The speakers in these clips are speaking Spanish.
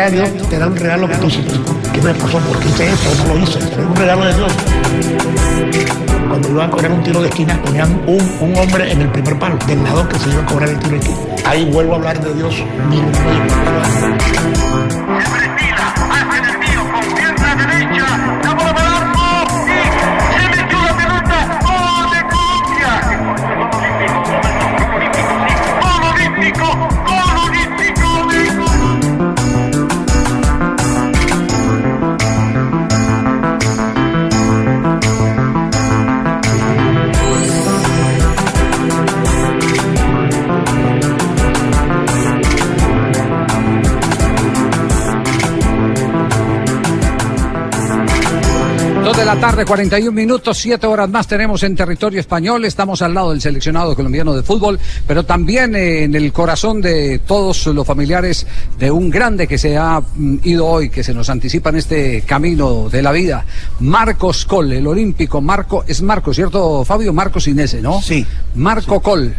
Da Dios, te da un regalo que tú dices, ¿qué me pasó? ¿Por qué hice esto? No lo hice, es un regalo de Dios. Cuando iban a cobrar un tiro de esquina, ponían un, un hombre en el primer palo, del lado que se iba a cobrar el tiro de esquina. Ahí vuelvo a hablar de Dios, la tarde, 41 minutos, siete horas más tenemos en territorio español. Estamos al lado del seleccionado colombiano de fútbol, pero también eh, en el corazón de todos los familiares de un grande que se ha mm, ido hoy, que se nos anticipa en este camino de la vida. Marcos Col, el olímpico. Marco, es Marco, ¿cierto, Fabio? Marcos Inese, ¿no? Sí. Marco Col.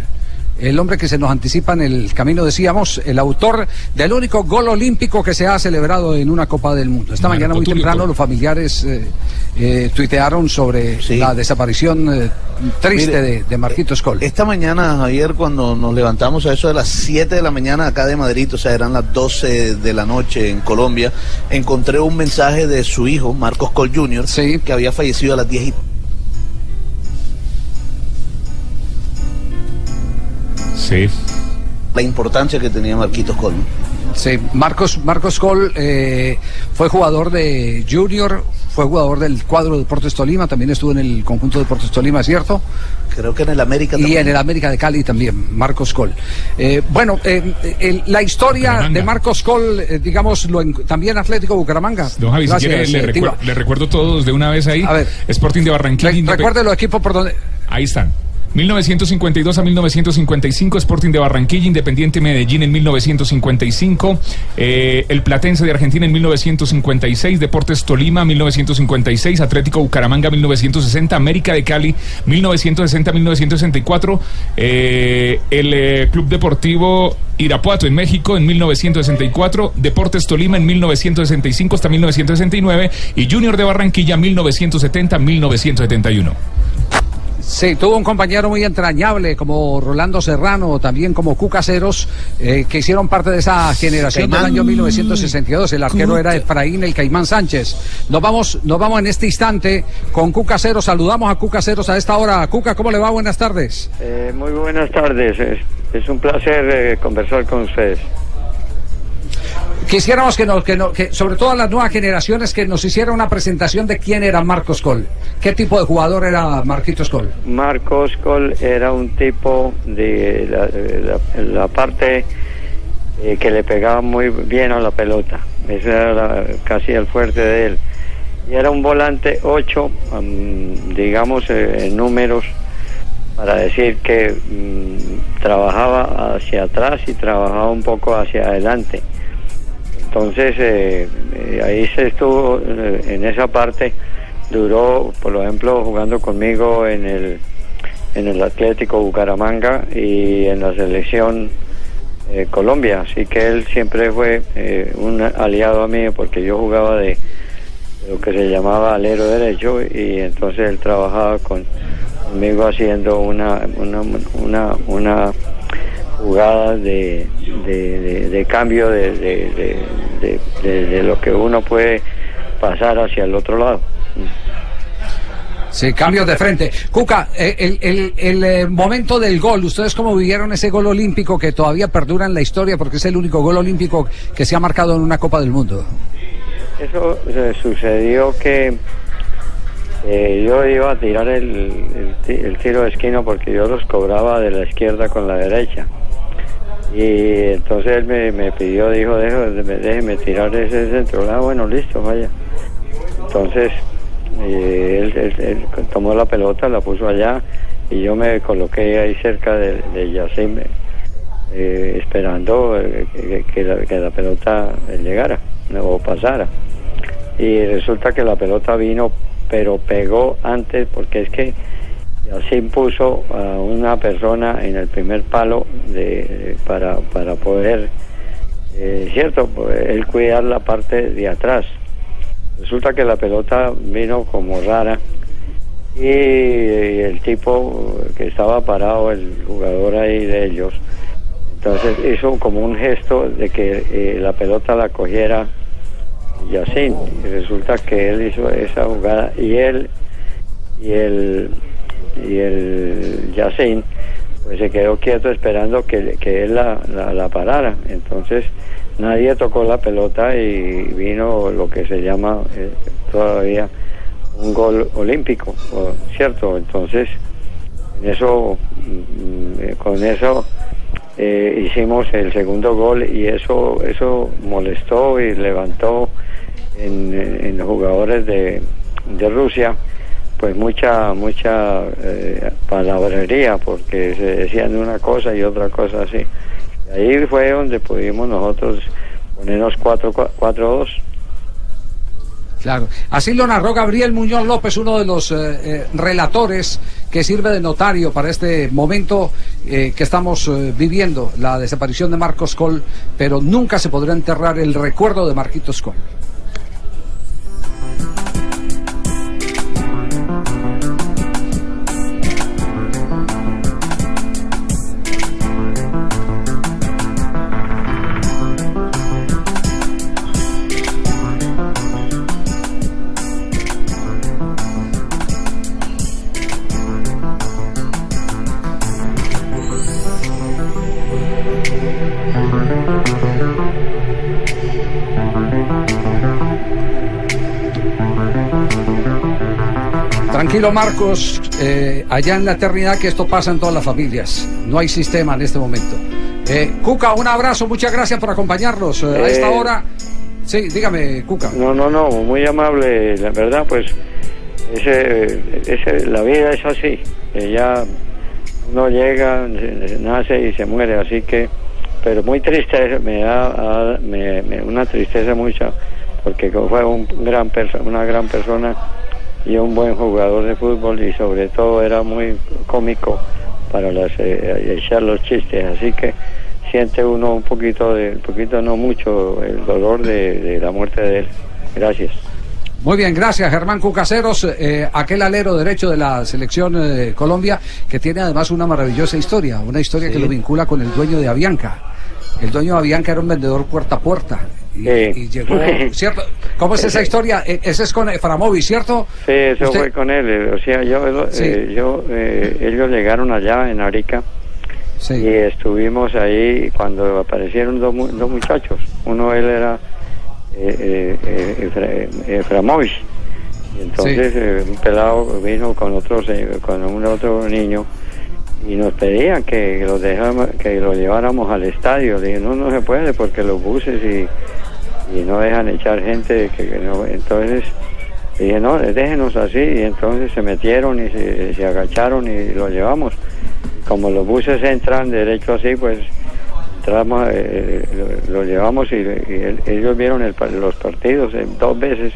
El hombre que se nos anticipa en el camino, decíamos, el autor del único gol olímpico que se ha celebrado en una Copa del Mundo. Esta Marco mañana muy Tulio temprano los familiares eh, eh, tuitearon sobre Sí. la desaparición eh, triste Mire, de, de Marquitos Col. Esta mañana, Javier, cuando nos levantamos a eso de las 7 de la mañana acá de Madrid, o sea, eran las 12 de la noche en Colombia, encontré un mensaje de su hijo, Marcos Col Jr., Sí. que había fallecido a las 10 y Sí. la importancia que tenía Marquitos Col. ¿no? Sí, Marcos, Marcos Col eh, fue jugador de Junior, fue jugador del cuadro de Deportes Tolima, también estuvo en el conjunto de Deportes Tolima, ¿cierto? Creo que en el América Y también. en el América de Cali también, Marcos Col. Eh, bueno, eh, el- la historia Bucaramanga. de Marcos Col, eh, digamos, lo en- también Atlético Bucaramanga. Don Javi, si quiere, le, eh, recuer- le recuerdo todos de una vez ahí. A ver. Sporting de Barranquilla. Re- recuerde los equipos por donde... Ahí están. 1952 a 1955, Sporting de Barranquilla, Independiente Medellín en 1955, eh, el Platense de Argentina en 1956, Deportes Tolima 1956, Atlético Bucaramanga 1960, América de Cali 1960-1964, eh, el eh, Club Deportivo Irapuato en México en 1964, Deportes Tolima en 1965 hasta 1969 y Junior de Barranquilla 1970-1971. Sí, tuvo un compañero muy entrañable como Rolando Serrano, también como Cucaseros, eh, que hicieron parte de esa generación Caimán. del año 1962. El arquero era Efraín el Caimán Sánchez. Nos vamos, nos vamos en este instante con Cucaseros. Saludamos a Cucaseros a esta hora. Cuca, ¿cómo le va? Buenas tardes. Eh, muy buenas tardes, es, es un placer eh, conversar con ustedes. Quisiéramos que, nos, que, nos- que, sobre todo a las nuevas generaciones, que nos hiciera una presentación de quién era Marcos Col. ¿Qué tipo de jugador era Marquitos Col? Marcos Col era un tipo de la, parte eh, que le pegaba muy bien a la pelota, ese era casi el fuerte de él. Y era un volante 8, digamos eh, en números, para decir que mm, trabajaba hacia atrás y trabajaba un poco hacia adelante. Entonces, eh, eh, ahí se estuvo eh, en esa parte, duró, por ejemplo, jugando conmigo en el, en el Atlético Bucaramanga y en la selección eh, Colombia. Así que él siempre fue eh, un aliado a mí porque yo jugaba de lo que se llamaba alero derecho y entonces él trabajaba con, conmigo haciendo una, una, una, una jugada de, de, de- de cambio de, de- lo que uno puede pasar hacia el otro lado. Sí, cambios de frente. Cuca, eh, el, el- el, eh, momento del gol, ¿ustedes cómo vivieron ese gol olímpico que todavía perdura en la historia porque es el único gol olímpico que se ha marcado en una Copa del Mundo? eso eh, sucedió que eh, yo iba a tirar el, el ti- el tiro de esquina porque yo los cobraba de la izquierda con la derecha. Y entonces él me, me pidió, dijo, déjeme, déjeme tirar ese centro. Ah, bueno, listo, vaya. Entonces eh, él, tomó la pelota, la puso allá y yo me coloqué ahí cerca de, de Yacine, eh, esperando eh, que, la, que la pelota llegara o pasara. Y resulta que la pelota vino, pero pegó antes, porque es que Yacine puso a una persona en el primer palo de, para, para poder, eh, cierto, él cuidar la parte de atrás. Resulta que la pelota vino como rara y, el tipo que estaba parado, el jugador ahí de ellos, entonces hizo como un gesto de que eh, la pelota la cogiera Yacine. Y resulta que él hizo esa jugada y él y el y el Yacine pues se quedó quieto esperando que, que él la, la, parara. Entonces nadie tocó la pelota y vino lo que se llama eh, todavía un gol olímpico, ¿cierto? Entonces, en eso, mm, eh, con eso eh, hicimos el segundo gol y eso, eso molestó y levantó en, en los jugadores de, de Rusia pues mucha mucha eh, palabrería porque se decían una cosa y otra cosa así. Ahí fue donde pudimos nosotros ponernos 4-2. Claro. Así lo narró Gabriel Muñoz López, uno de los eh, eh, relatores que sirve de notario para este momento eh, que estamos eh, viviendo, la desaparición de Marcos Col, pero nunca se podrá enterrar el recuerdo de Marquitos Col. Marcos, eh, allá en la eternidad que esto pasa en todas las familias. No hay sistema en este momento. Eh, Cuca, un abrazo, muchas gracias por acompañarnos eh, a esta Eh, hora. Sí, dígame, Cuca. No, no, no, muy amable, la verdad, pues ese, ese, la vida es así, ya uno llega, nace y se muere, así que, pero muy triste, me da me- me- una tristeza mucha, porque fue un gran una gran persona y un buen jugador de fútbol y sobre todo era muy cómico para las, eh, echar los chistes, así que siente uno un poquito, de, un poquito no mucho, el dolor de, de la muerte de él. Gracias. Muy bien, gracias Germán Cucaseros, eh, aquel alero derecho de la selección eh, de Colombia, que tiene además una maravillosa historia, una historia que lo vincula con el dueño de Avianca. El dueño de Avianca era un vendedor puerta a puerta. Y, Sí. y llegó, ¿cierto? ¿Cómo es esa historia? Eh, Ese es con Eframovi, ¿cierto? Sí, eso Usted- fue con él. eh, O sea, yo, Sí. eh, yo eh, ellos llegaron allá en Arica Sí. y estuvimos ahí cuando aparecieron dos, dos muchachos. Uno él era eh, eh, entonces un pelado vino con otros, con un otro niño y nos pedían que lo dejáramos, que lo lleváramos al estadio. Le dije, no, no se puede porque los buses y, y no dejan echar gente que, no. Entonces dije, no, déjenos así. Y entonces se metieron y se, se agacharon y lo llevamos. Como los buses entran derecho así, pues entramos, eh, lo, lo llevamos y, y el- ellos vieron el los partidos eh, dos veces.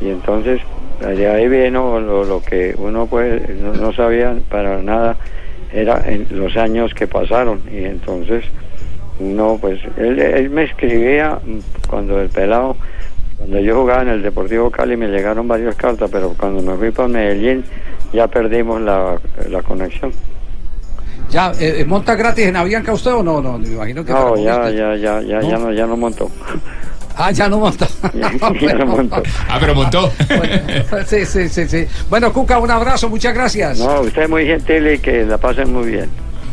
Y entonces de ahí vino lo, lo que uno pues no sabía para nada era en los años que pasaron. Y entonces no pues él, él me escribía cuando el pelado cuando yo jugaba en el Deportivo Cali me llegaron varias cartas pero cuando me fui para Medellín ya perdimos la, la conexión. ¿Ya eh, monta gratis en Avianca usted o no? No, me imagino que no ya ya ya ya ya no ya no montó Ah, ya no monta. ya, ya no montó Ah, pero montó. Bueno, sí, sí, sí, sí. Bueno, Cuca, un abrazo, muchas gracias. no usted es muy gentil y que la pasen muy bien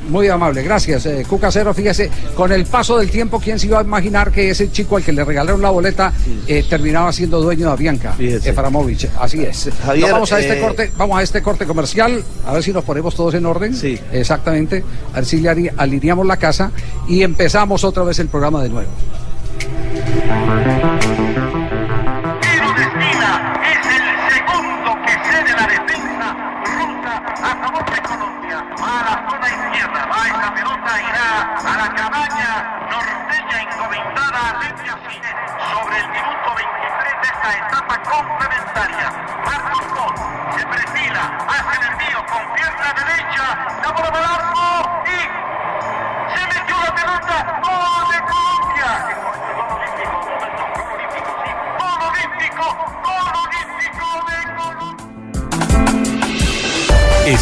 Muy amable, gracias. Eh, Cuca Cero, fíjese, con el paso del tiempo, ¿quién se iba a imaginar que ese chico al que le regalaron la boleta eh, terminaba siendo dueño de Avianca? Eframovich, así es. Javier, No, vamos a este eh, corte, vamos a este corte comercial, a ver si nos ponemos todos en orden. Sí. Exactamente. A ver si le alineamos la casa y empezamos otra vez el programa de nuevo. Tiro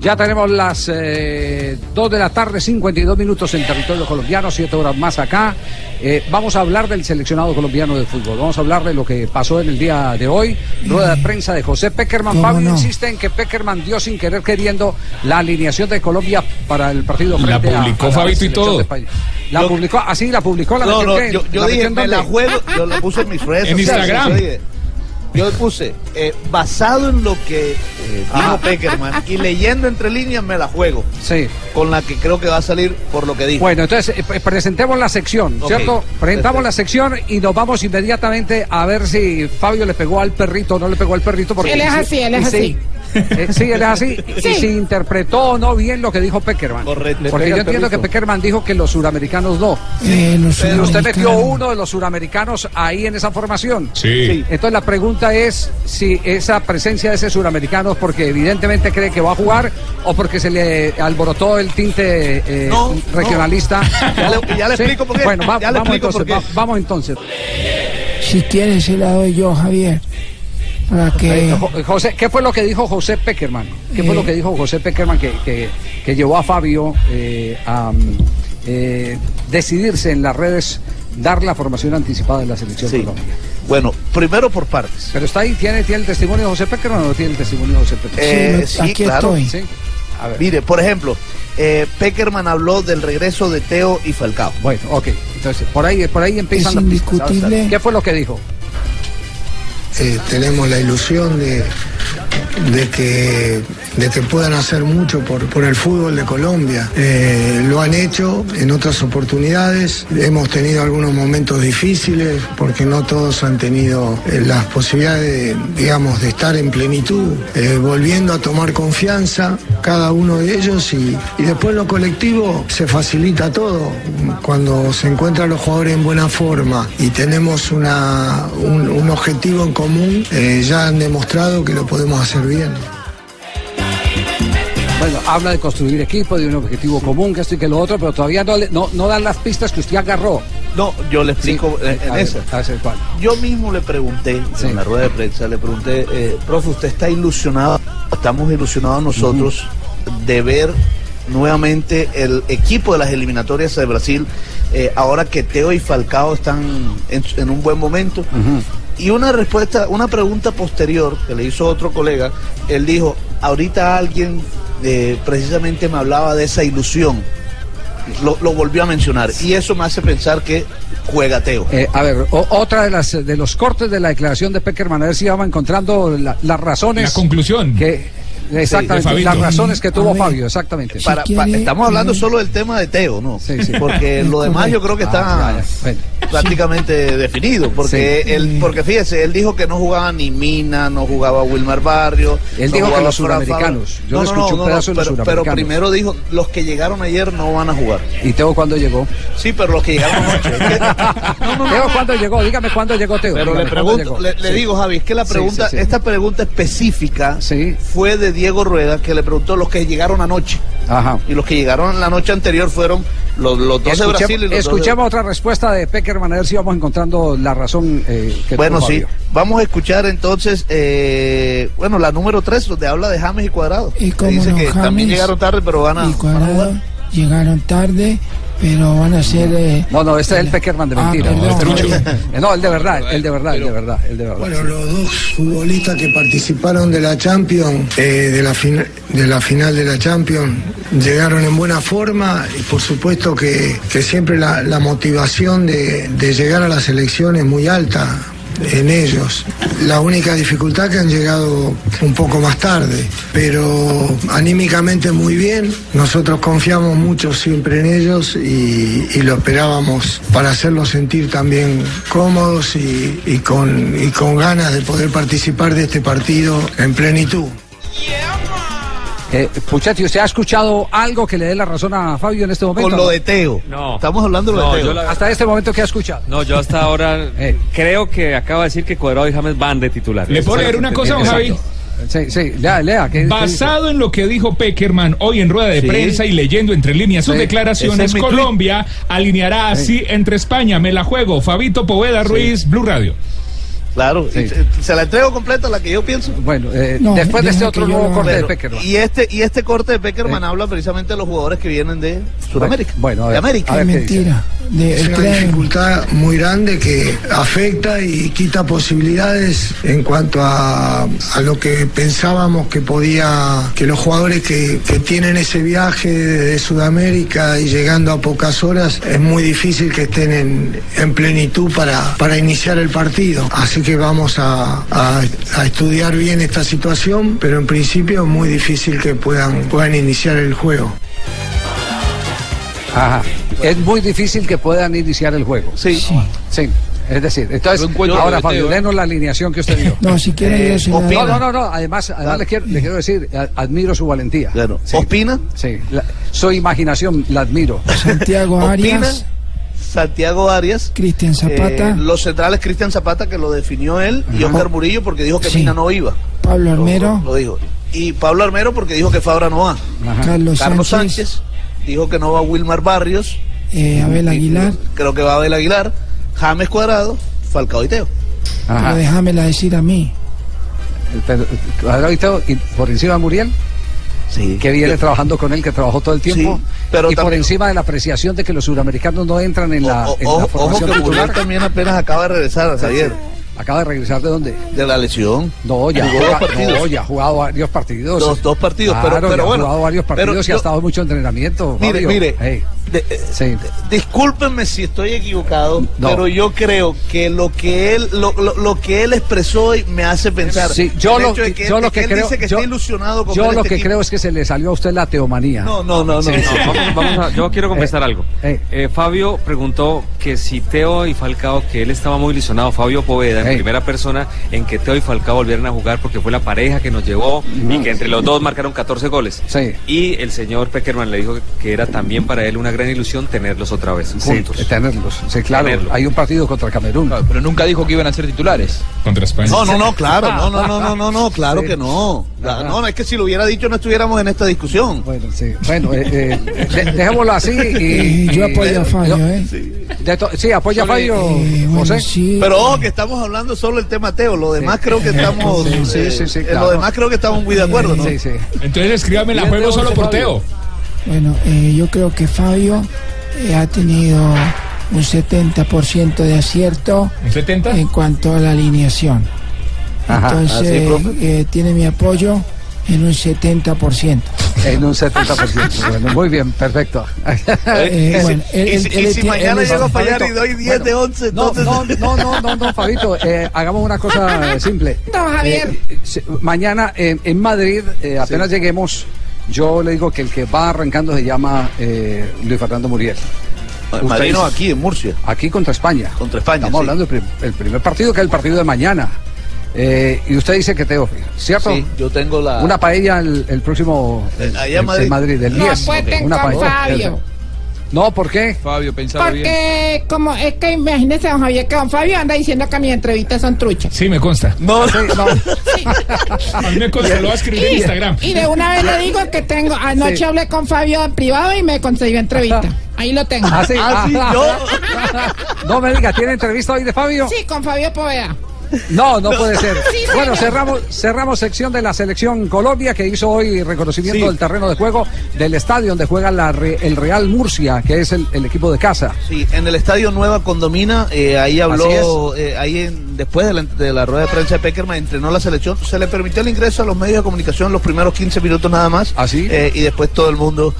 Ya tenemos las 2 de la tarde, 52 minutos en territorio colombiano, 7 horas más acá. Eh, vamos a hablar del seleccionado colombiano de fútbol. Vamos a hablar de lo que pasó en el día de hoy. Rueda de prensa de José Peckerman. ¿Cómo Fabio no? insiste en que Peckerman dio sin querer queriendo la alineación de Colombia para el partido La frente a- publicó a la Fabito y todo. de España. La Yo- publicó, así la publicó la No, no, yo, yo ¿La dije, me la juego, yo lo puse en mis redes En Instagram. yo dije, Yo puse, eh, basado en lo que eh, dijo Peckerman y leyendo entre líneas, me la juego. Sí. Con la que creo que va a salir por lo que dijo. Bueno, entonces eh, pre- presentemos la sección, ¿cierto? Presentamos perfecto. la sección y nos vamos inmediatamente a ver si Fabio le pegó al perrito o no le pegó al perrito. Porque Él es así, él es así. Eh, sí, él es así. Y si interpretó o no bien lo que dijo Peckerman. Correcto. Porque yo entiendo que. Peckerman dijo que los suramericanos no. Eh, los Pero usted metió uno de los suramericanos ahí en esa formación. Sí. Entonces la pregunta es si esa presencia de ese suramericano es porque evidentemente cree que va a jugar o porque se le alborotó el tinte eh, No, no. regionalista. Ya le- ya le Sí. explico por qué. Bueno, va- Ya le vamos, explico entonces, por qué. va- vamos entonces. Si quieres, se la doy yo, Javier. Para que. Eh, Jo- José, ¿qué fue lo que dijo José Peckerman? ¿Qué fue Eh. lo que dijo José Peckerman que, que- que llevó a Fabio eh, a mm, eh, decidirse en las redes dar la formación anticipada de la selección Sí. Colombia? Bueno, primero por partes. Pero está ahí, ¿tiene, ¿tiene el testimonio de José Peckerman o no tiene el testimonio de José Peckerman? Eh, sí, aquí claro. estoy. Sí. A ver. Mire, por ejemplo, eh, Peckerman habló del regreso de Teo y Falcao. Bueno, ok. Entonces, por ahí, por ahí empiezan Es las pistas. ¿Qué fue lo que dijo? Eh, tenemos la ilusión de, de que, de que puedan hacer mucho por, por el fútbol de Colombia. Eh, lo han hecho en otras oportunidades. Hemos tenido algunos momentos difíciles porque no todos han tenido eh, las posibilidades, de, digamos, de estar en plenitud, eh, volviendo a tomar confianza cada uno de ellos y, y después lo colectivo se facilita todo. Cuando se encuentran los jugadores en buena forma y tenemos una, un, un objetivo en común, ya han demostrado que lo podemos hacer bien. Bueno, habla de construir equipo, de un objetivo común, que esto y que lo otro, pero todavía no, le- no, no dan las pistas que usted agarró. No, yo le explico Sí, en a ver, esa. a ver cuál. Yo mismo le pregunté Sí. en la rueda de prensa, le pregunté, eh, profe, ¿usted está ilusionado? Estamos ilusionados nosotros de ver nuevamente el equipo de las eliminatorias de Brasil, eh, ahora que Teo y Falcao están en, en un buen momento. Y una respuesta, una pregunta posterior que le hizo otro colega, él dijo, ahorita alguien eh, precisamente me hablaba de esa ilusión. Lo, lo volvió a mencionar y eso me hace pensar que juega Teo. Eh, a ver, o- otra de las de los cortes de la declaración de Peckerman, a ver si vamos encontrando la- las razones. La conclusión. Que, exactamente, las razones que tuvo ver. Fabio, exactamente. Para- Si pa- quiere, estamos hablando solo del tema de Teo, ¿no? Sí, sí. Porque lo demás yo creo que está Ah, ya, ya. Bueno. prácticamente definido. Porque Sí. él, porque fíjese, él dijo que no jugaba ni Mina, no jugaba Wilmar Barrio. Él no dijo que los suramericanos. Yo no, no, escuché no, un no, pedazo de los pero, pero primero dijo, los que llegaron ayer no van a jugar. ¿Y Teo cuándo llegó? Sí, pero los que llegaron anoche. es que- no, no, no, Teo cuándo llegó? Dígame cuándo llegó Teo. Pero Dígame le pregunto, le, le Sí. digo, Javi, es que la Sí, pregunta, sí, sí. esta pregunta específica Sí. fue de Diego Rueda, que le preguntó los que llegaron anoche. Ajá. Y los que llegaron la noche anterior fueron los, los dos de Escuchemos, Brasil y los dos de- escuchemos otra respuesta de Peckerman, a ver si vamos encontrando la razón eh, que Bueno, tuvo sí. Vamos a escuchar entonces, eh, bueno, la número 3, donde habla de James y Cuadrado. Y cómo dice no, que también llegaron tarde, pero van a, y van a Cuadrado jugar. llegaron tarde pero van a ser... eh, No, no, este es el Peckerman de Ah, mentira. Este no, es- no, el de verdad, el de verdad, el de verdad, el de verdad. Bueno, los dos futbolistas que participaron de la Champions, eh, de, la fin- de la final de la Champions, llegaron en buena forma y por supuesto que, que siempre la, la motivación de, de llegar a la selección es muy alta en ellos. La única dificultad que han llegado un poco más tarde, pero anímicamente muy bien. Nosotros confiamos mucho siempre en ellos y, lo esperábamos para hacerlos sentir también cómodos y, y con ganas de poder participar de este partido en plenitud. Eh, Puchetti, ¿usted ha escuchado algo que le dé la razón a Fabio en este momento? Con lo de Teo. No. Estamos hablando de lo No, de Teo. la- Hasta este momento, ¿qué ha escuchado? No, yo hasta ahora Eh. creo que acaba de decir que Cuadrado y James van de titulares. ¿Le puedo leer una cosa, don Javi? Sí, sí, lea, lea. ¿qué- qué dice? Basado en lo que dijo Peckerman hoy en rueda de Sí. prensa y leyendo entre líneas sus Sí. Declaraciones, es. Colombia alineará así entre España. Me la juego. Fabito Poveda Ruiz, Blue Radio. Claro, Sí. y se, la entrego completa, la que yo pienso. Bueno, eh, No, después de este otro yo nuevo corte de Peckerman. y este y este corte de Peckerman Eh. habla precisamente de los jugadores que vienen de Sudamérica, Bueno, a ver, de América. a ver es mentira. De, Es una tren- dificultad muy grande que afecta y quita posibilidades en cuanto a, a lo que pensábamos que podía, que los jugadores que, que tienen ese viaje de Sudamérica y llegando a pocas horas, es muy difícil que estén en, en plenitud para, para iniciar el partido. Así que vamos a, a- a estudiar bien esta situación, pero en principio es muy difícil que puedan, puedan iniciar el juego. Ajá. Es muy difícil que puedan iniciar el juego. Sí. Sí. Es decir, entonces, ahora Fabio, denos la alineación que usted dio. No, si quiere Eh, yo opina. No, no, no, no. Además, además le, quiero, le quiero decir, admiro su valentía. Claro. Sí. Ospina, Sí, la- su imaginación la admiro. Santiago Opina, Arias, Santiago Arias, Cristian Zapata, eh, los centrales Cristian Zapata que lo definió él y Oscar Murillo porque dijo que Sí. Mina no iba. Pablo Lo- Armero, Lo, lo dijo. Y Pablo Armero porque dijo que Fabra no va. Carlos, Carlos Sánchez, Sánchez dijo que no va Wilmar Barrios. eh, Abel Aguilar, Creo que va Abel Aguilar. James Cuadrado, Falcao y Teo. Ajá. pero déjamela decir a mí. Cuadrado y todo, y por encima Muriel, Sí. que viene trabajando con él, que trabajó todo el tiempo. Sí, pero y por encima de la apreciación de que los suramericanos no entran en la, O- en la ojo, ojo formación que titular. también apenas acaba de regresar, Javier, Acaba de regresar de dónde? de la lesión. No, ya, Jugó dos juega- no, ya ha jugado varios partidos. Dos- dos partidos, Claro, pero- pero ya bueno, Ha jugado varios pero partidos y ha yo- estado mucho entrenamiento. Mire, Fabio. mire, de- eh. Discúlpenme si estoy equivocado, No. pero yo creo que lo que él lo, lo- lo que él expresó hoy me hace pensar. Sí, yo lo, que, yo él- lo de que creo, dice que yo, está ilusionado con yo ver lo este que equipo. creo es que se le salió a usted la teomanía. No, no, no, no. Sí, no. no, vamos- vamos a- yo quiero confesar Eh, algo. eh. Eh, Fabio preguntó que si Teo y Falcao, que él estaba muy ilusionado, Fabio Poveda, en primera persona, en que Teo y Falcao volvieran a jugar porque fue la pareja que nos llevó y que entre los dos marcaron 14 goles. Sí. Y el señor Peckerman le dijo que era también para él una gran ilusión tenerlos otra vez Sí, juntos. tenerlos. Sí, claro. Tenerlo. Hay un partido contra Camerún. Claro, pero nunca dijo que iban a ser titulares. Contra España. No, no, no, claro, no, no, no, no, no, no, claro Sí. que no. La-. No, no, es que si lo hubiera dicho no estuviéramos en esta discusión. Bueno, sí. Bueno, eh, eh, de- dejémoslo así. Y, Eh, yo apoyo a yo- ¿eh? to- sí, apoya a Eh, bueno, José. sí. Pero ojo que estamos hablando solo del tema Teo, lo demás creo que estamos Sí, sí, eh, sí, claro. lo demás creo que estamos muy de acuerdo, ¿no? Sí, sí. Entonces escríbame la juego solo por Fabio. Teo. Bueno, eh, yo creo que Fabio eh, ha tenido un 70% de acierto ¿Un 70? en cuanto a la alineación. Ajá. Entonces, ¿Ah, sí, eh, tiene mi apoyo en un 70%. En un 70%. Bueno, muy bien, perfecto. Eh, y bueno, si, él- y si- él- y él si tiene- mañana llego a fallar y doy 10 bueno, de 11, No, entonces... no, no, no, no, no, Fabito, eh, hagamos una cosa eh, simple. No, Javier. Eh, mañana en, en Madrid, eh, apenas lleguemos, yo le digo que el que va arrancando se llama eh, Luis Fernando Muriel. Madrid no, aquí en Murcia. Aquí contra España. Contra España, Estamos sí. hablando del prim- el primer partido, que es el partido de mañana. Eh, y usted dice que Teo, ¿cierto? Sí, yo tengo la... Una paella el, el próximo el- el- Madrid. en Madrid, el No 10. apuesten Una con paella. Fabio. No, ¿por qué? Fabio, pensaba bien. Porque como es que imagínese don Javier que don Fabio anda diciendo que mis entrevistas son truchas. Sí, me consta. No, Sí, no. A mí me consta, lo voy a escribir en Instagram. Y de una vez le digo que tengo, anoche Sí. hablé con Fabio en privado y me consiguió entrevista. Ahí lo tengo. Ah, sí. Ah, sí, Ah, yo- No me diga, ¿tiene entrevista hoy de Fabio? Sí, con Fabio Poveda. No, no puede ser. Sí, Bueno, cerramos, cerramos sección de la selección Colombia que hizo hoy reconocimiento Sí. del terreno de juego del estadio donde juega la el Real Murcia, que es el, el equipo de casa. Sí, en el estadio Nueva Condomina, eh, ahí Así habló, eh, ahí en- después de la, de la rueda de prensa de Peckerman, entrenó la selección, se le permitió el ingreso a los medios de comunicación los primeros 15 minutos nada más, ¿Ah, eh, y después todo el mundo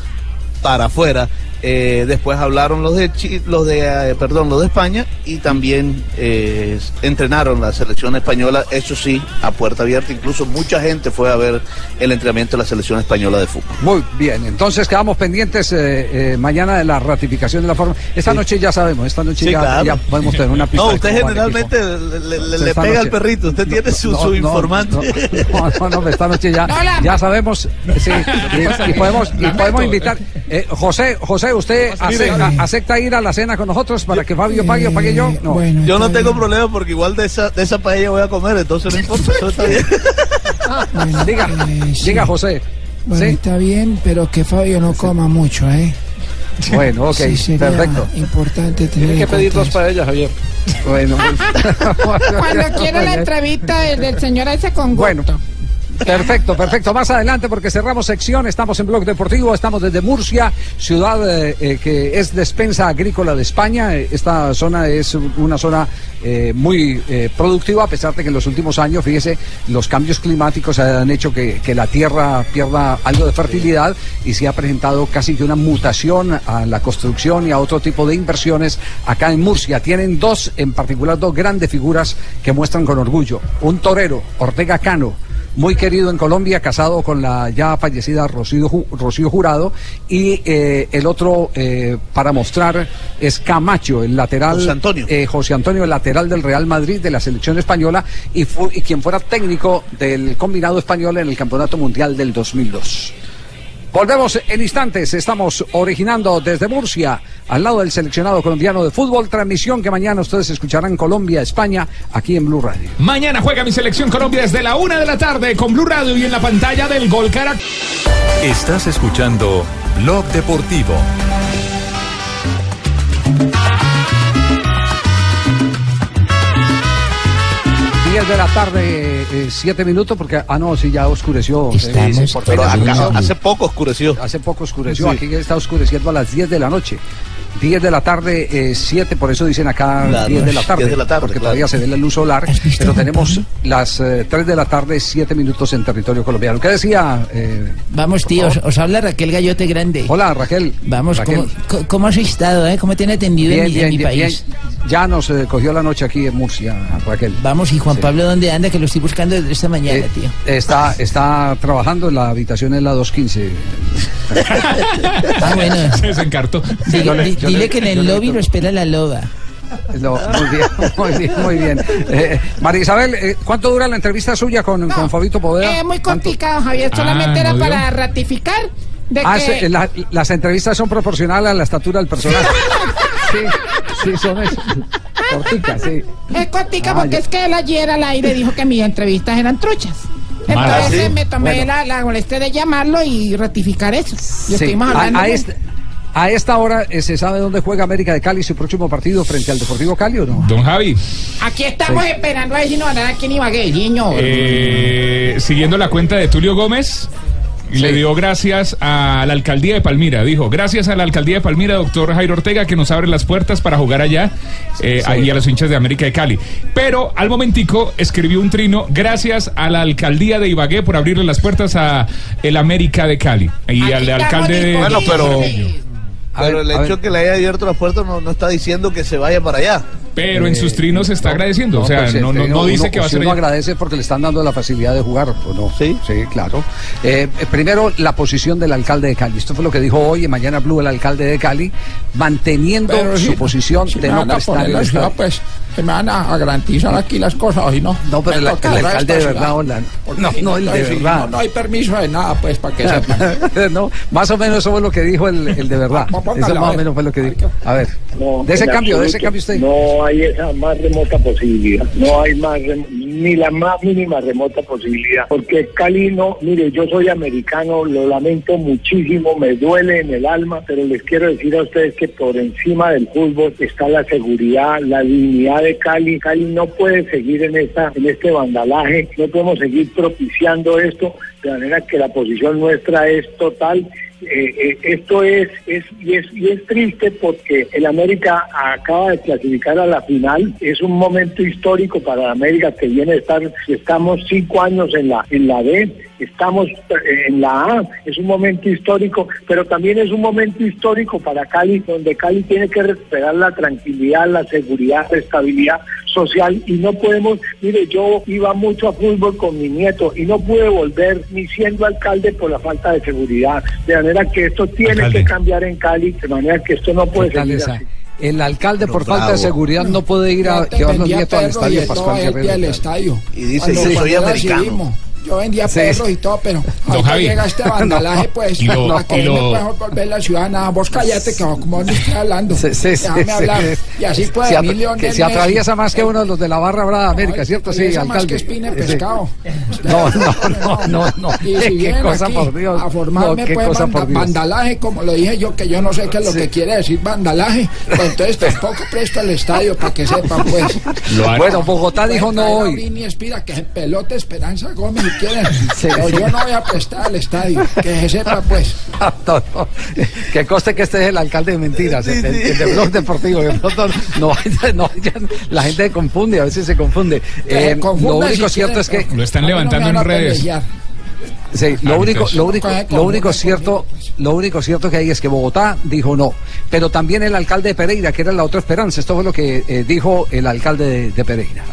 para afuera. Eh, después hablaron los de Chi- los de eh, perdón los de España y también eh, entrenaron la selección española eso sí a puerta abierta incluso mucha gente fue a ver el entrenamiento de la selección española de fútbol Muy bien, entonces quedamos pendientes eh, eh, mañana de la ratificación de la forma. Esta noche ya sabemos, esta noche Sí, ya, claro. ya podemos tener una pista. no usted generalmente le, le- le Esta pega noche- al perrito usted tiene su, No, su no, informante No, no, no, esta noche ya, ya sabemos, sí, y, y podemos, y podemos invitar. eh, José, José, ¿usted acepta, acepta ir a la cena con nosotros para que Fabio pague o pague yo? No. Bueno, Yo no tengo bien. problema porque igual de esa, de esa paella voy a comer, entonces no importa, eso está bien. Bueno, Diga, eh, sí. diga José. Bueno, ¿Sí? está bien, pero que Fabio no coma mucho, ¿eh? Bueno, ok, Sí, sería perfecto. importante tener Tiene que pedir dos paellas, Javier. Bueno, Cuando quiera la entrevista del, del señor ese con gusto. Bueno. Perfecto, perfecto. Más adelante porque cerramos sección, estamos en Blog Deportivo, estamos desde Murcia, ciudad eh, eh, que es despensa agrícola de España. Eh, Esta zona es una zona muy productiva, a pesar de que en los últimos años, fíjese, los cambios climáticos han hecho que, que la tierra pierda algo de fertilidad y se ha presentado casi que una mutación a la construcción y a otro tipo de inversiones acá en Murcia. Tienen dos, en particular, dos grandes figuras que muestran con orgullo. Un torero, Ortega Cano muy querido en Colombia, casado con la ya fallecida Rocío, Ju- Rocío Jurado, y eh, el otro eh, para mostrar es Camacho, el lateral. José Antonio. eh, José Antonio, el lateral del Real Madrid de la selección española y quien fuera técnico del combinado español en el Campeonato Mundial del 2002. Volvemos en instantes, estamos originando desde Murcia, al lado del seleccionado colombiano de fútbol, transmisión que mañana ustedes escucharán Colombia, España, aquí en Blue Radio. Mañana juega mi selección Colombia desde la una de la tarde con Blue Radio y en la pantalla del Gol Caracol. Estás escuchando Blog Deportivo. Diez de la tarde, eh, siete minutos, porque, ah, no, sí, ya oscureció. Estamos sí, por Pero acá hace poco oscureció. Hace poco oscureció, Sí. aquí está oscureciendo a las 10 de la noche. 10 de la tarde, 7, por eso dicen acá La 10 de la tarde, 10 de la tarde, porque claro. todavía se ve la luz solar, ¿Has visto pero tenemos las eh, 3 de la tarde, 7 minutos en territorio colombiano. ¿Qué decía? eh, Vamos, tíos, os habla Raquel Gallote Grande. hola, Raquel. Vamos, Raquel. ¿cómo, ¿cómo has estado, eh? ¿Cómo te han atendido en Bien, mi, en bien, mi bien, país? Ya nos eh, cogió la noche aquí en Murcia, Raquel. Vamos, ¿y Juan Sí. Pablo dónde anda? Que lo estoy buscando desde esta mañana, Eh, tío. está, está trabajando en la habitación en la 215. Ah, bueno. Se desencartó. Yo le- yo dile le- que en el le- lobby lo espera la loba. No, muy bien, muy bien, muy bien. Eh, María Isabel, eh, ¿cuánto dura la entrevista suya con, No, con Fabito Poveda? Es muy complicado, Javier. Ah, Solamente era para ratificar de Ah, que... se- la- las entrevistas son proporcionales a la estatura del personaje. Sí, sí, son eso. Corticas, sí. Es cortica Ah, porque ya. es que él ayer al aire dijo que mis entrevistas eran truchas. Mala, Entonces ¿sí? me tomé Bueno. la, la molestia de llamarlo y ratificar eso. Sí. estuvimos A, hablando. a de- esta, a esta hora eh, se sabe dónde juega América de Cali su próximo partido frente al Deportivo Cali o no? Don Javi, Aquí estamos esperando a ver si nos van a dar aquí en Ibagué, niño. eh, siguiendo la cuenta de Tulio Gómez, le dio gracias a la alcaldía de Palmira. Dijo, gracias a la alcaldía de Palmira, doctor Jairo Ortega, que nos abre las puertas para jugar allá eh, y a los hinchas de América de Cali. Pero al momentico escribió un trino, gracias a la alcaldía de Ibagué por abrirle las puertas a el América de Cali. Y Aquí al alcalde de... Bueno, pero- Pero ver, el hecho ver. que le haya abierto las puertas no, no está diciendo que se vaya para allá. Pero en sus trinos se está agradeciendo. o sea, pues, no, no, este, no dice uno- que va a si ser... uno ella. agradece porque le están dando la facilidad de jugar, ¿o no? Sí. Sí, claro. Eh, eh, primero, la posición del alcalde de Cali. Esto fue lo que dijo hoy en Mañana Blue el alcalde de Cali, manteniendo Pero su si- posición si de no poner el la pues que me van a, a garantizar aquí las cosas y no. No, pero el- alcalde de verdad, No, si no, el de verdad. No, no hay permiso de nada, pues, para que sepan. no, más o menos eso fue lo que dijo el, el de verdad. Eso más o ver. menos fue lo que dijo. A ver, No, de ese cambio, de ese cambio usted. No hay esa más remota posibilidad. No hay más rem- ni la más mínima remota posibilidad, porque Cali no, mire, yo soy americano, lo lamento muchísimo, me duele en el alma, pero les quiero decir a ustedes que por encima del fútbol está la seguridad, la dignidad de Cali. Cali no puede seguir en esta, en este vandalaje, no podemos seguir propiciando esto, de manera que la posición nuestra es total eh, eh, esto es, es, y es y es triste porque el América acaba de clasificar a la final. Es un momento histórico para la América que viene a estar. Estamos cinco años en la en la B, estamos eh, en la A. Es un momento histórico, pero también es un momento histórico para Cali, donde Cali tiene que recuperar la tranquilidad, la seguridad, la estabilidad social y no podemos, mire, yo iba mucho a fútbol con mi nieto y no pude volver ni siendo alcalde por la falta de seguridad. De manera que esto tiene Alcalde. que cambiar en Cali, de manera que esto no puede seguir así. El alcalde, por falta de seguridad, no puede ir a llevar los nietos al estadio Pascual Guerrero. al estadio. Y dice, soy americano. Yo vendía Sí, perros sí. y todo, pero ahorita Javi. llega este vandalaje, No. pues, lo- ¿a qué y lo- me puedo volver la ciudad? Nada, vos cállate, que como no estoy hablando. Sí, sí, sí, Déjame sí. hablar. Y así puede Se Leonel que se atraviesa más que uno de los de la barra brava de América, ¿cierto? Sí, Atraviesa más alcalde. que espina pescado. No, no, no, no, no. Y si Qué vienen cosa, aquí por Dios. A formarme, pues, cosa, vanda- por Dios. vandalaje, como lo dije yo, que yo no sé qué es lo que quiere decir vandalaje. Pues entonces tampoco presto el estadio para que sepan, pues. Bueno, Bogotá dijo no hoy. Ni Espira, que pelote Esperanza Gómez si quieren. Pero yo no voy a prestar el estadio. Que se sepa, pues. No, no. Que conste que este es el alcalde de mentiras, el, el- el de Blog Deportivo. que pronto no, la gente se confunde, a veces se confunde. Eh, lo único si cierto es que Lo están levantando van en redes. pelear. Sí, lo único, lo único, Coge lo con- único cierto, lo único cierto que hay es que Bogotá dijo no, pero también el alcalde de Pereira, que era la otra esperanza, esto fue lo que eh, dijo el alcalde de, de Pereira.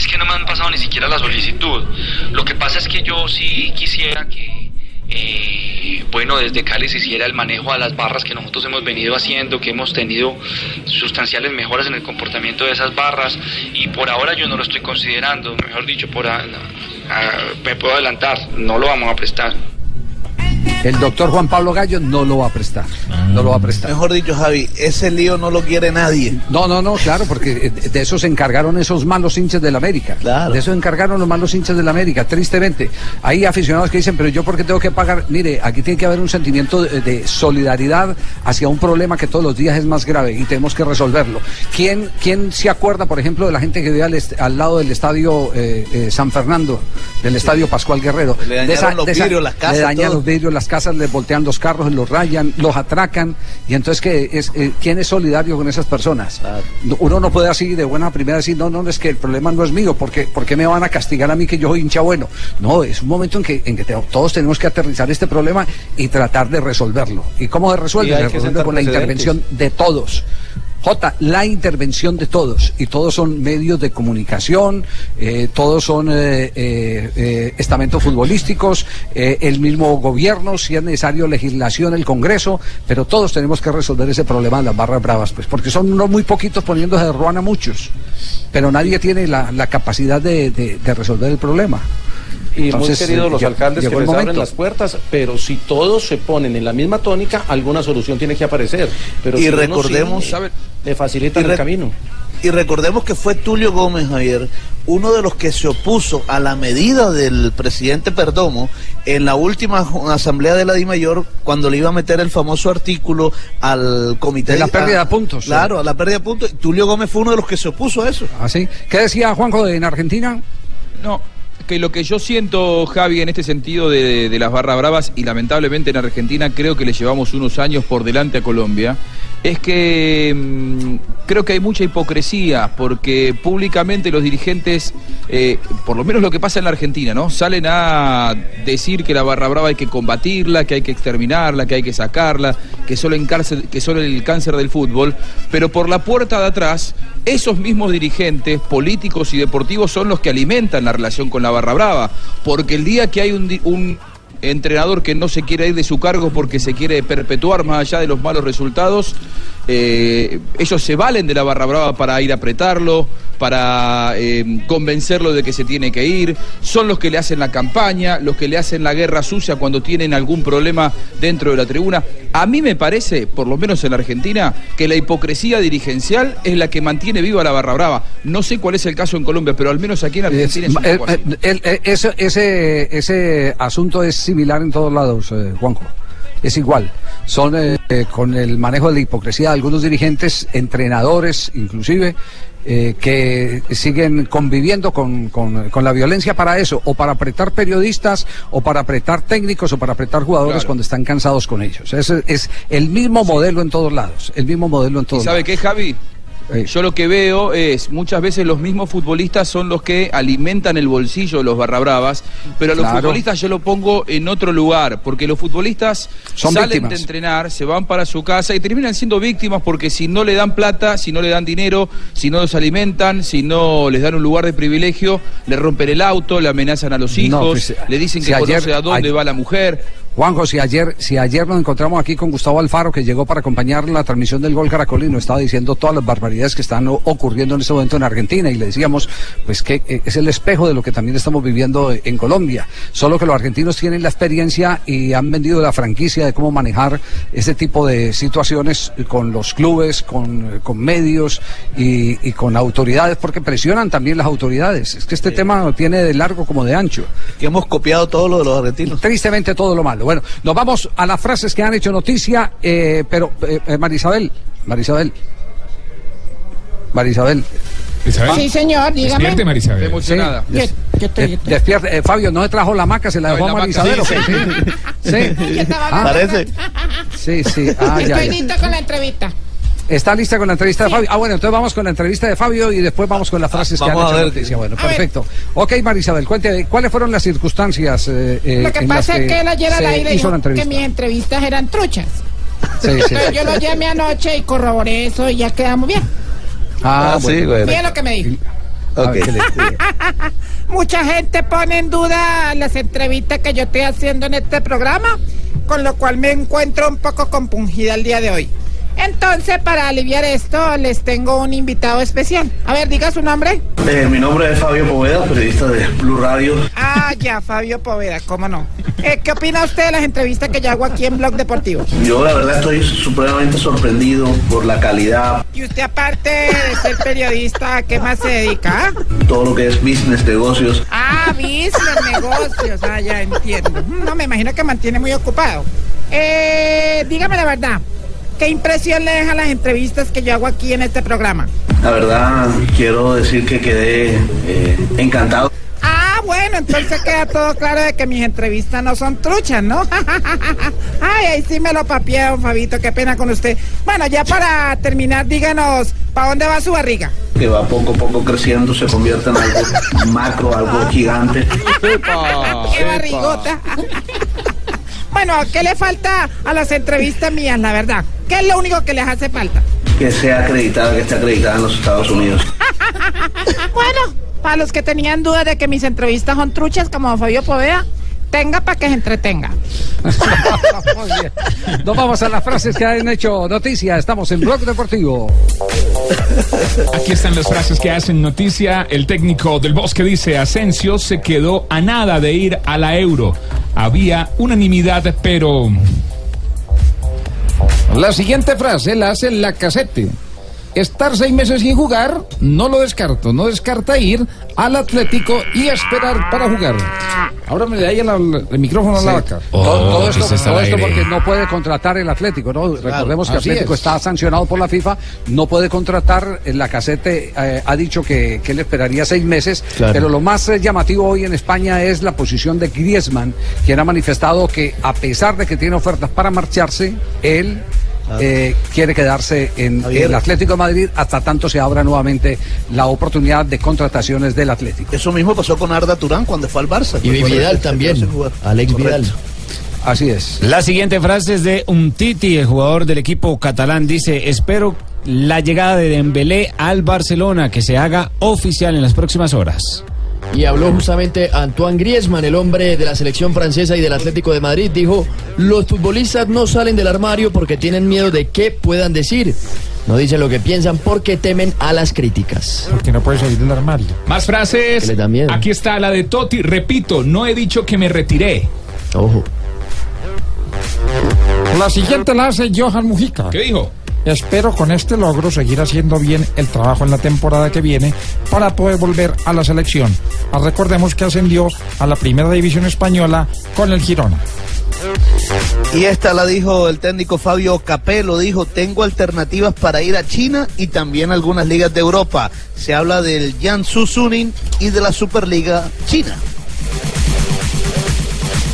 Es que no me han pasado ni siquiera la solicitud. Lo que pasa es que yo sí quisiera que, eh, bueno, desde Cali se hiciera el manejo a las barras que nosotros hemos venido haciendo, que hemos tenido sustanciales mejoras en el comportamiento de esas barras y por ahora yo no lo estoy considerando, mejor dicho, por a- a- me puedo adelantar, no lo vamos a prestar. El doctor Juan Pablo Gallo no lo va a prestar, no lo va a prestar. Mejor dicho, Javi, ese lío no lo quiere nadie. No, no, no, claro, porque de eso se encargaron esos malos hinchas del América. De eso se encargaron los malos hinchas del América, tristemente. Hay aficionados que dicen, pero yo porque tengo que pagar. Mire, aquí tiene que haber un sentimiento de, de solidaridad hacia un problema que todos los días es más grave y tenemos que resolverlo. ¿Quién, quién se acuerda, por ejemplo, de la gente que vive al, lado del estadio eh, eh, San Fernando, del estadio Pascual Guerrero? Le dañaron De esa- los vidrios, las casas, Le los vidrios, las casas, les voltean los carros, los rayan, los atracan. Y entonces, ¿qué es, eh, ¿quién es solidario con esas personas? No, Uno no puede así de buena primera decir, no, no, es que el problema no es mío, porque ¿por qué me van a castigar a mí que yo soy hincha bueno? No, es un momento en que, en que te- todos tenemos que aterrizar este problema y tratar de resolverlo. ¿Y cómo se resuelve? Se que resuelve con la intervención de todos. J, la intervención de todos, y todos son medios de comunicación, eh, todos son eh, eh, eh, estamentos futbolísticos, el mismo gobierno, si es necesario legislación, el Congreso, pero todos tenemos que resolver ese problema de las barras bravas, pues porque son unos muy poquitos poniéndose de ruana muchos, pero nadie tiene la, la capacidad de- de resolver el problema. Y Entonces, muy queridos los alcaldes que les abren las puertas, pero si todos se ponen en la misma tónica, alguna solución tiene que aparecer. Pero Y si recordemos- sí, le re- el camino. Y recordemos que fue Tulio Gómez, Javier, uno de los que se opuso a la medida del presidente Perdomo en la última asamblea de la DIMAYOR cuando le iba a meter el famoso artículo al comité. De la pérdida a- de puntos. Claro, a la pérdida de puntos. Tulio Gómez fue uno de los que se opuso a eso. ¿Así? ¿Qué decía Juanjo en Argentina? No, que lo que yo siento, Javi, en este sentido de, de las barras bravas, y lamentablemente en Argentina creo que le llevamos unos años por delante a Colombia, es que mm, creo que hay mucha hipocresía, porque públicamente los dirigentes, eh, por lo menos lo que pasa en la Argentina, ¿no? Salen a decir que la barra brava hay que combatirla, que hay que exterminarla, que hay que sacarla, que solo, en solo el cáncer del fútbol, pero por la puerta de atrás, esos mismos dirigentes políticos y deportivos son los que alimentan la relación con la barra brava, porque el día que hay un entrenador que no se quiere ir de su cargo porque se quiere perpetuar más allá de los malos resultados, eh, ellos se valen de la barra brava para ir a apretarlo, para eh, convencerlo de que se tiene que ir, son los que le hacen la campaña, los que le hacen la guerra sucia cuando tienen algún problema dentro de la tribuna. A mí me parece, por lo menos en la Argentina, que la hipocresía dirigencial es la que mantiene viva la barra brava. No sé cuál es el caso en Colombia, pero al menos aquí en Argentina es, un Eh, poco así. el- ese, ese, ese asunto es similar en todos lados, eh, Juanjo. Es igual. Son eh, eh, con el manejo de la hipocresía de algunos dirigentes, entrenadores inclusive, eh, que siguen conviviendo con, con- con la violencia para eso, o para apretar periodistas, o para apretar técnicos, o para apretar jugadores Claro. cuando están cansados con ellos. Es, es el mismo modelo en todos lados. El mismo modelo en ¿Y todos sabe lados. qué, Javi? Yo lo que veo es, muchas veces los mismos futbolistas son los que alimentan el bolsillo de los barrabravas, pero a los Claro. futbolistas yo lo pongo en otro lugar, porque los futbolistas Son salen víctimas. de entrenar, se van para su casa y terminan siendo víctimas porque si no le dan plata, si no le dan dinero, si no los alimentan, si no les dan un lugar de privilegio, le rompen el auto, le amenazan a los No, hijos, pues, le dicen si que ayer- conoce a dónde va la mujer. Juanjo, si ayer, si ayer nos encontramos aquí con Gustavo Alfaro, que llegó para acompañar la transmisión del gol Caracolino, estaba diciendo todas las barbaridades que están ocurriendo en este momento en Argentina, y le decíamos, pues que eh, es el espejo de lo que también estamos viviendo en Colombia. Solo que los argentinos tienen la experiencia y han vendido la franquicia de cómo manejar este tipo de situaciones con los clubes, con, con medios y, y con autoridades, porque presionan también las autoridades. Es que este tema tiene de largo como de ancho. Que hemos copiado todo lo de los argentinos. Tristemente todo lo malo. Bueno, nos vamos a las frases que han hecho noticia, eh, pero eh, eh, Marisabel, Marisabel, Marisabel. Sí, señor, dígame. Despierte, Marisabel. Emocionada. Yo, yo estoy, yo Eh, estoy. despierte. Eh, Fabio, ¿no se trajo la maca? ¿Se la dejó a Marisabel? sí, Sí. Ah, Parece. Sí, sí. Ah, ya, Estoy ya. lista con la entrevista. ¿Está lista con la entrevista de Fabio? Ah, bueno, entonces vamos con la entrevista de Fabio y después vamos con las frases que han hecho noticia. Bueno, A ver. perfecto. Ok, Marisabel, cuénteme, ¿cuáles fueron las circunstancias eh, eh, Lo que en las pasa es que él ayer al aire dijo que mis entrevistas eran truchas. Sí, sí. Entonces yo lo llamé anoche y corroboré eso y ya quedamos bien. Ah, Ah, sí, bueno. güey. Miren lo que me dijo. A ver, Ok. ¿qué le- Mucha gente pone en duda las entrevistas que yo estoy haciendo en este programa, con lo cual me encuentro un poco compungida el día de hoy. Entonces, para aliviar esto, les tengo un invitado especial. A ver, diga su nombre. Eh, mi nombre es Fabio Poveda, periodista de Blue Radio. Ah, ya, Fabio Poveda, cómo no. Eh, ¿Qué opina usted de las entrevistas que yo hago aquí en Blog Deportivo? Yo la verdad estoy supremamente sorprendido por la calidad, Y usted, aparte de ser periodista, ¿a qué más se dedica? ah? todo lo que es business, negocios. Ah, business, negocios, ah, ya entiendo. No, me imagino que mantiene muy ocupado. Eh, dígame la verdad, ¿qué impresión le dejan las entrevistas que yo hago aquí en este programa? La verdad quiero decir que quedé eh, encantado. Ah, bueno, entonces queda todo claro de que mis entrevistas no son truchas, ¿no? Ay, ahí sí me lo papiaron, Fabito, qué pena con usted. Bueno, ya para terminar, díganos, ¿para dónde va su barriga? que va poco a poco creciendo, se convierte en algo macro, algo gigante. ¡Qué barrigota! Bueno, ¿qué le falta a las entrevistas mías, la verdad? ¿Qué es lo único que les hace falta? Que sea acreditada, que esté acreditada en los Estados Unidos. Bueno, para los que tenían dudas de que mis entrevistas son truchas como Fabio Poveda, tenga para que se entretenga. Muy bien. Nos vamos a las frases que han hecho noticia. Estamos en Blog Deportivo. Aquí están las frases que hacen noticia. El técnico del Bosque dice, Asensio se quedó a nada de ir a la Euro. Había unanimidad, pero... La siguiente frase la hace la casete. Estar seis meses sin jugar, no lo descarto. No descarta ir al Atlético y esperar para jugar. Ahora me le ahí el, el micrófono a la Sí. vaca. todo, todo esto, todo esto porque no puede contratar el Atlético, ¿no? Recordemos que así Atlético es. está sancionado por la FIFA, no puede contratar, eh, la casete eh, ha dicho que, que él esperaría seis meses, Claro. pero lo más eh, llamativo hoy en España es la posición de Griezmann, quien ha manifestado que a pesar de que tiene ofertas para marcharse, él eh, quiere quedarse en Javier. el Atlético de Madrid hasta tanto se abra nuevamente la oportunidad de contrataciones del Atlético. Eso mismo pasó con Arda Turán cuando fue al Barça. Y Vidal también. Alex. Vidal. Así es. La siguiente frase es de Umtiti, el jugador del equipo catalán. Dice, espero la llegada de Dembélé al Barcelona, que se haga oficial en las próximas horas. Y habló justamente Antoine Griezmann, el hombre de la selección francesa y del Atlético de Madrid. Dijo, los futbolistas no salen del armario porque tienen miedo de qué puedan decir. No dicen lo que piensan porque temen a las críticas. Porque no puede salir del armario. Más frases. Que le da miedo. Aquí está la de Totti. Repito, no he dicho que me retiré. Ojo. La siguiente la hace Johan Mujica. ¿Qué dijo? Espero con este logro seguir haciendo bien el trabajo en la temporada que viene para poder volver a la selección. Ah, Recordemos que ascendió a la primera división española con el Girona. Y esta la dijo el técnico Fabio Capello, dijo, tengo alternativas para ir a China y también algunas ligas de Europa. Se habla del Jiangsu Suning y de la Superliga China.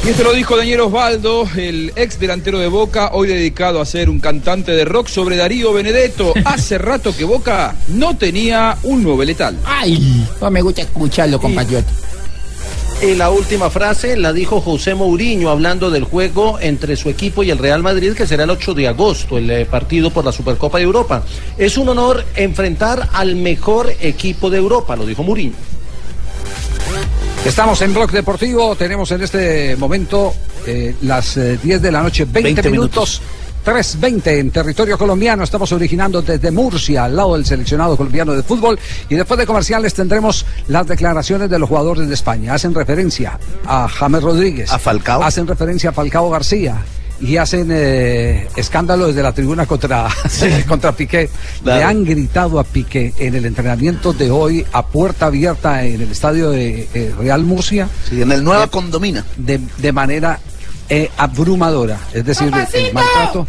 Y esto lo dijo Daniel Osvaldo, el ex delantero de Boca, hoy dedicado a ser un cantante de rock sobre Darío Benedetto. Hace rato que Boca no tenía un nuevo letal. Ay, no me gusta escucharlo, compatriota. Y la última frase la dijo José Mourinho hablando del juego entre su equipo y el Real Madrid que será el 8 de agosto, el eh, partido por la Supercopa de Europa. Es un honor enfrentar al mejor equipo de Europa, lo dijo Mourinho. Estamos en Blog Deportivo, tenemos en este momento eh, las eh, 10 de la noche, 20, 20 minutos. 3.20 en territorio colombiano, estamos originando desde Murcia, al lado del seleccionado colombiano de fútbol, y después de comerciales tendremos las declaraciones de los jugadores de España. Hacen referencia a James Rodríguez, A Falcao. hacen referencia a Falcao García, y hacen eh, escándalo desde la tribuna contra, contra Piqué. Claro. Le han gritado a Piqué en el entrenamiento de hoy a puerta abierta en el estadio de eh, Real Murcia. Sí, en el Nueva Condomina. De, de manera eh, abrumadora. Es decir, el maltrato.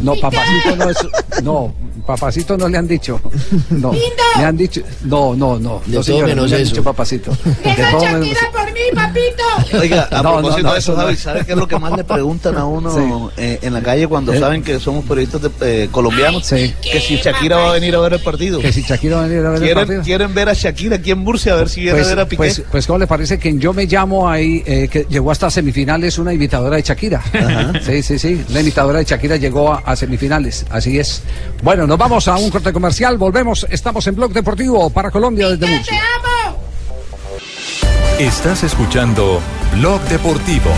No, papacito no es. No, papacito no le han dicho. No, le han dicho. No, no, no. De no, todo señora, no menos le han eso. dicho papacito. De Deja todo a menos- Shakira por mí, papito. Oiga, a No, no, propósito no, de eso, no. Javi, ¿sabe qué es lo que más le preguntan a uno Sí. eh, en la calle cuando Eh. saben que somos periodistas de- eh, colombianos? Sí. Que si Shakira va a venir a ver el partido. Que si Shakira va a venir a ver el ¿Quieren, partido. quieren ver a Shakira aquí en Murcia a ver si viene Pues, a ver a Piqué. pues, pues, ¿cómo le parece que en Yo Me Llamo ahí, eh, que llegó hasta semifinales una imitadora de Shakira? Sí, sí, sí. La imitadora de Shakira llegó a, a semifinales, así es. Bueno, nos vamos a un corte comercial, volvemos, estamos en Blog Deportivo para Colombia desde Murcia. amo! Estás escuchando Blog Deportivo.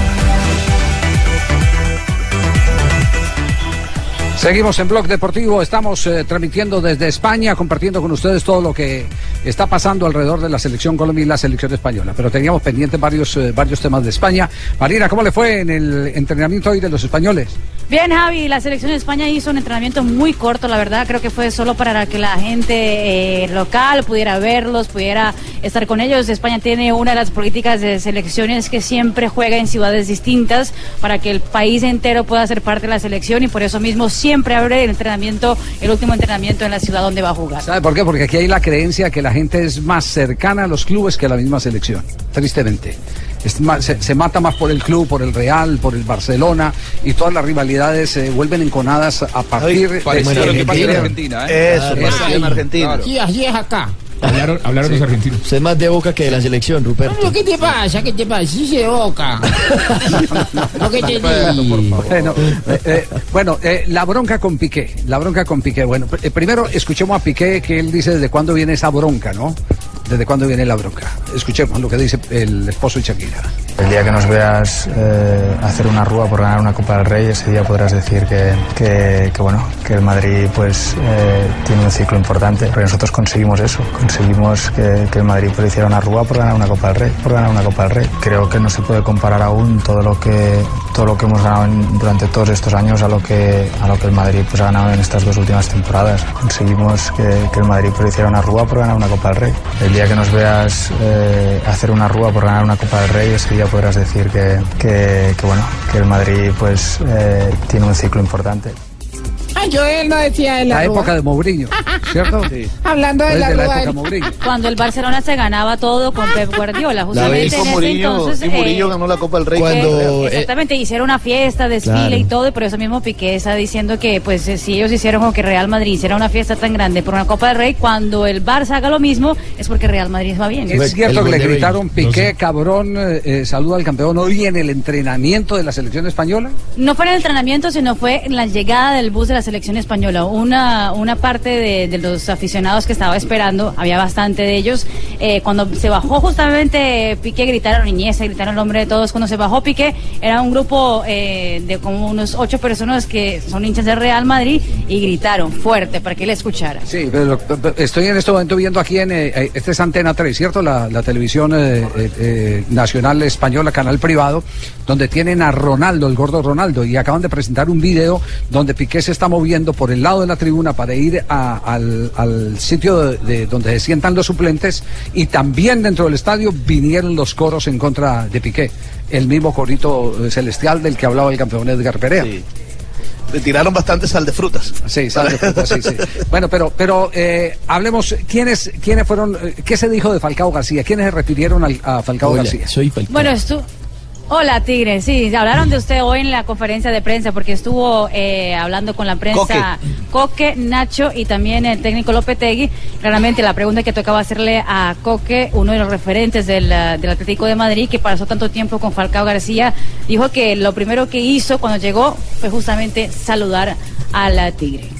Seguimos en Blog Deportivo, estamos eh, transmitiendo desde España, compartiendo con ustedes todo lo que está pasando alrededor de la selección Colombia y la selección española. Pero teníamos pendientes varios, eh, varios temas de España. Marina, ¿cómo le fue en el entrenamiento hoy de los españoles? Bien, Javi, la selección de España hizo un entrenamiento muy corto, la verdad. Creo que fue solo para que la gente eh, local pudiera verlos, pudiera estar con ellos. España tiene una de las políticas de selecciones que siempre juega en ciudades distintas para que el país entero pueda ser parte de la selección y por eso mismo siempre abre el entrenamiento, el último entrenamiento en la ciudad donde va a jugar. ¿Sabe por qué? Porque aquí hay la creencia que la gente es más cercana a los clubes que a la misma selección, tristemente. Es más- se, se mata más por el club, por el Real, por el Barcelona y todas las rivalidades se vuelven enconadas a partir de... parecido a lo que pasa en Argentina, ¿eh? Eso, Claro, pasa en Argentina. claro. Sí, así es acá. Hablaron, hablaron los argentinos. Usted es más de boca que de la selección, Ruperto. Pero, ¿Qué te pasa? ¿Qué te pasa? Sí se boca. Lo que te. Bueno, eh, eh, bueno eh, la bronca con Piqué, la bronca con Piqué. Bueno, eh, primero escuchemos a Piqué que él dice desde cuándo viene esa bronca, ¿no? Desde cuándo viene la bronca. Escuchemos lo que dice el esposo de Shakira. El día que nos veas eh, hacer una rúa por ganar una Copa del Rey, ese día podrás decir que, que- bueno, que el Madrid pues, eh, tiene un ciclo importante, porque nosotros conseguimos eso, conseguimos que, el Madrid pues, hiciera una rúa por ganar una Copa del Rey, por ganar una Copa del Rey. Creo que no se puede comparar aún todo lo que, todo lo que hemos ganado durante todos estos años a lo que, a lo que el Madrid pues, ha ganado en estas dos últimas temporadas. Conseguimos que, el Madrid pues, hiciera una rúa por ganar una Copa del Rey. Día que nos veas eh, hacer una rúa por ganar una Copa del Rey, ese día podrás decir que, que, bueno, que el Madrid pues, eh, tiene un ciclo importante. Ah, yo él no decía de la, La rúa. época de Mourinho, ¿cierto? Hablando de Es la, de la rúa, época él- Mourinho. Cuando el Barcelona se ganaba todo con Pep Guardiola, justamente en ese entonces... y Murillo eh, ganó la Copa del Rey. Cuando- Eh, exactamente, hicieron una fiesta, desfile Claro. y todo, y por eso mismo Piqué está diciendo que pues eh, si ellos hicieron como que Real Madrid hiciera una fiesta tan grande por una Copa del Rey, cuando el Barça haga lo mismo, es porque Real Madrid va bien. Es cierto el que le de gritaron. Piqué, cabrón, eh, saluda al campeón hoy en el entrenamiento de la selección española. No fue en el entrenamiento, sino fue en la llegada del bus de la selección española. Una, una parte de, de los aficionados que estaba esperando, había bastante de ellos. eh, cuando se bajó justamente Piqué, gritaron Iniesta, gritaron el nombre de todos. Cuando se bajó Piqué, era un grupo eh, de como unos ocho personas que son hinchas del Real Madrid y gritaron fuerte para que le escuchara. Sí, pero, estoy en este momento viendo aquí en. eh, eh, este es Antena 3, ¿cierto? La, la televisión nacional española, canal privado, donde tienen a Ronaldo, el gordo Ronaldo, y acaban de presentar un video donde Piqué se está moviendo por el lado de la tribuna para ir a- al, al sitio de, de donde se sientan los suplentes, y también dentro del estadio vinieron los coros en contra de Piqué. El mismo corito eh, celestial del que hablaba el campeón Edgar Perea. Le tiraron bastante sal de frutas. Sí, sal de frutas, sí, sí. Bueno, pero, pero eh, hablemos, ¿quiénes, ¿quiénes fueron, eh, qué se dijo de Falcao García? ¿Quiénes se refirieron al- a Falcao Hola, García? soy Falcao. Bueno, estu Hola Tigre, sí, hablaron de usted hoy en la conferencia de prensa porque estuvo eh, hablando con la prensa Coque. Nacho y también el técnico Lopetegui. Claramente la pregunta que tocaba hacerle a Coque, uno de los referentes del, eh, del Atlético de Madrid que pasó tanto tiempo con Falcao García, dijo que lo primero que hizo cuando llegó fue justamente saludar a la Tigre.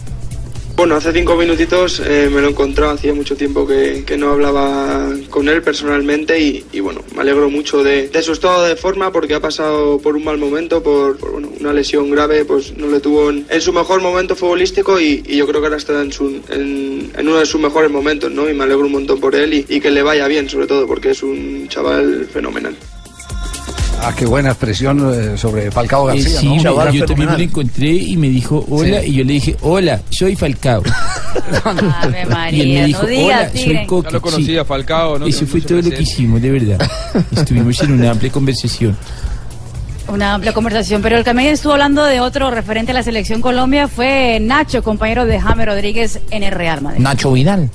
Bueno, hace cinco minutitos eh, me lo encontraba, hacía mucho tiempo que, que no hablaba con él personalmente y, bueno, me alegro mucho de, de su estado de forma porque ha pasado por un mal momento, por, bueno, una lesión grave, pues no le tuvo en, su mejor momento futbolístico y, yo creo que ahora está en, su, en, en uno de sus mejores momentos, ¿no? Y me alegro un montón por él y que le vaya bien, sobre todo porque es un chaval fenomenal. Ah, qué buena expresión eh, sobre Falcao Eh, García, sí, ¿no? me- yo también me lo encontré y me dijo hola Sí. y yo le dije hola, soy Falcao. Ave y él María, me dijo no digas, hola, soy Coque. Ya lo conocía, Sí. Falcao, ¿no? Eso fue todo lo que hicimos, de verdad. Estuvimos en una amplia conversación. Una amplia conversación, pero el que también estuvo hablando de otro referente a la selección Colombia fue Nacho, compañero de James Rodríguez en el Real Madrid. Nacho Vidal.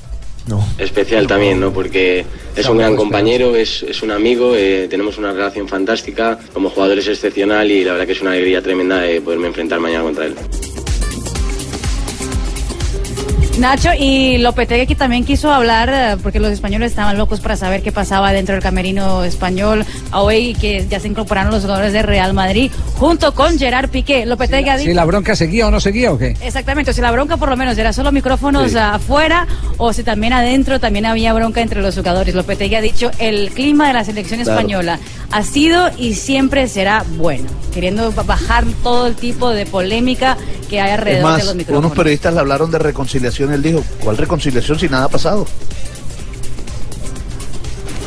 No. Especial también, ¿no? Porque es un gran compañero, es, es un amigo, eh, tenemos una relación fantástica, como jugador es excepcional y la verdad que es una alegría tremenda de poderme enfrentar mañana contra él. Nacho y Lopetegui también quiso hablar, eh, porque los españoles estaban locos para saber qué pasaba dentro del camerino español, hoy que ya se incorporaron los jugadores de Real Madrid, junto con Gerard Piqué. Lopetegui ha Si dicho... la bronca seguía o no seguía o qué? Exactamente, o si la bronca por lo menos era solo micrófonos Sí. afuera o si también adentro también había bronca entre los jugadores. Lopetegui ha dicho el clima de la selección Claro. española ha sido y siempre será bueno, queriendo ba- bajar todo el tipo de polémica que hay alrededor de los micrófonos. unos periodistas le hablaron de reconciliación. Él dijo, ¿cuál reconciliación si nada ha pasado?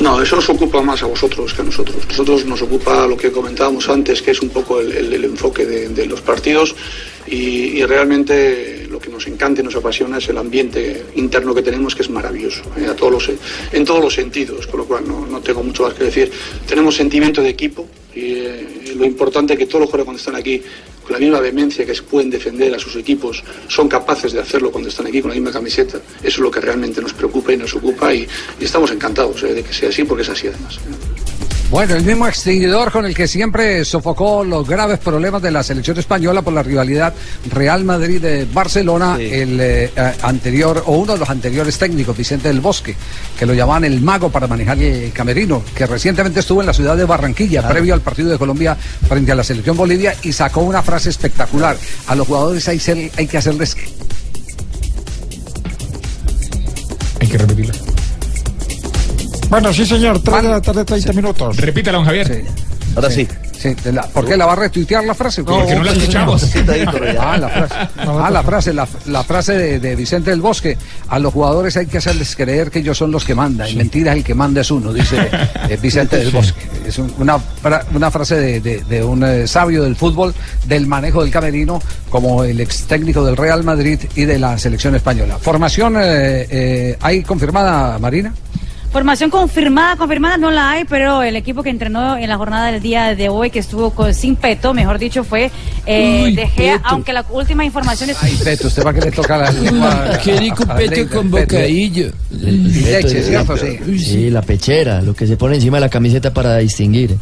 No, eso os ocupa más a vosotros que a nosotros. Nosotros nos ocupa lo que comentábamos antes, que es un poco el, enfoque de, los partidos y, y realmente lo que nos encanta y nos apasiona es el ambiente interno que tenemos, que es maravilloso, eh, a todos los, en todos los sentidos, con lo cual no, no tengo mucho más que decir. Tenemos sentimiento de equipo y eh, lo importante es que todos los jugadores cuando están aquí con la misma vehemencia que pueden defender a sus equipos, son capaces de hacerlo cuando están aquí con la misma camiseta. Eso es lo que realmente nos preocupa y nos ocupa y, estamos encantados eh, de que sea así porque es así además. Bueno, el mismo extinguidor con el que siempre sofocó los graves problemas de la selección española por la rivalidad Real Madrid de Barcelona, el eh, eh, anterior o uno de los anteriores técnicos, Vicente del Bosque, que lo llamaban el mago para manejar el camerino, que recientemente estuvo en la ciudad de Barranquilla, previo al partido de Colombia frente a la selección Bolivia, y sacó una frase espectacular. A los jugadores hay, ser- hay que hacerles Hay que repetirla. Bueno, sí, señor, 3 de la tarde, 30 minutos. Repítala, don Javier. Ahora sí. Sí, de la- ¿Por qué la va a retuitear la frase? No, Porque no la escuchamos. Ah, la frase, ah, la frase, la, la frase de, de Vicente del Bosque. A los jugadores hay que hacerles creer que ellos son los que mandan. Y mentira, el que manda es uno, dice eh, Vicente del Sí. Bosque. Es un- una, fra- una frase de, de- de un eh, sabio del fútbol, del manejo del camerino, como el ex técnico del Real Madrid y de la selección española. Formación, eh, eh, ¿hay confirmada, Marina? Formación confirmada, confirmada no la hay, pero el equipo que entrenó en la jornada del día de hoy, que estuvo con- sin peto, mejor dicho, fue eh, Uy, De Gea, Peto. aunque la última información es... Ay, Peto, usted va a que le toca la lengua. Qué rico peto con bocadillo. Y leche, ¿cierto? Sí. Sí, la pechera, lo que se pone encima de la camiseta para distinguir.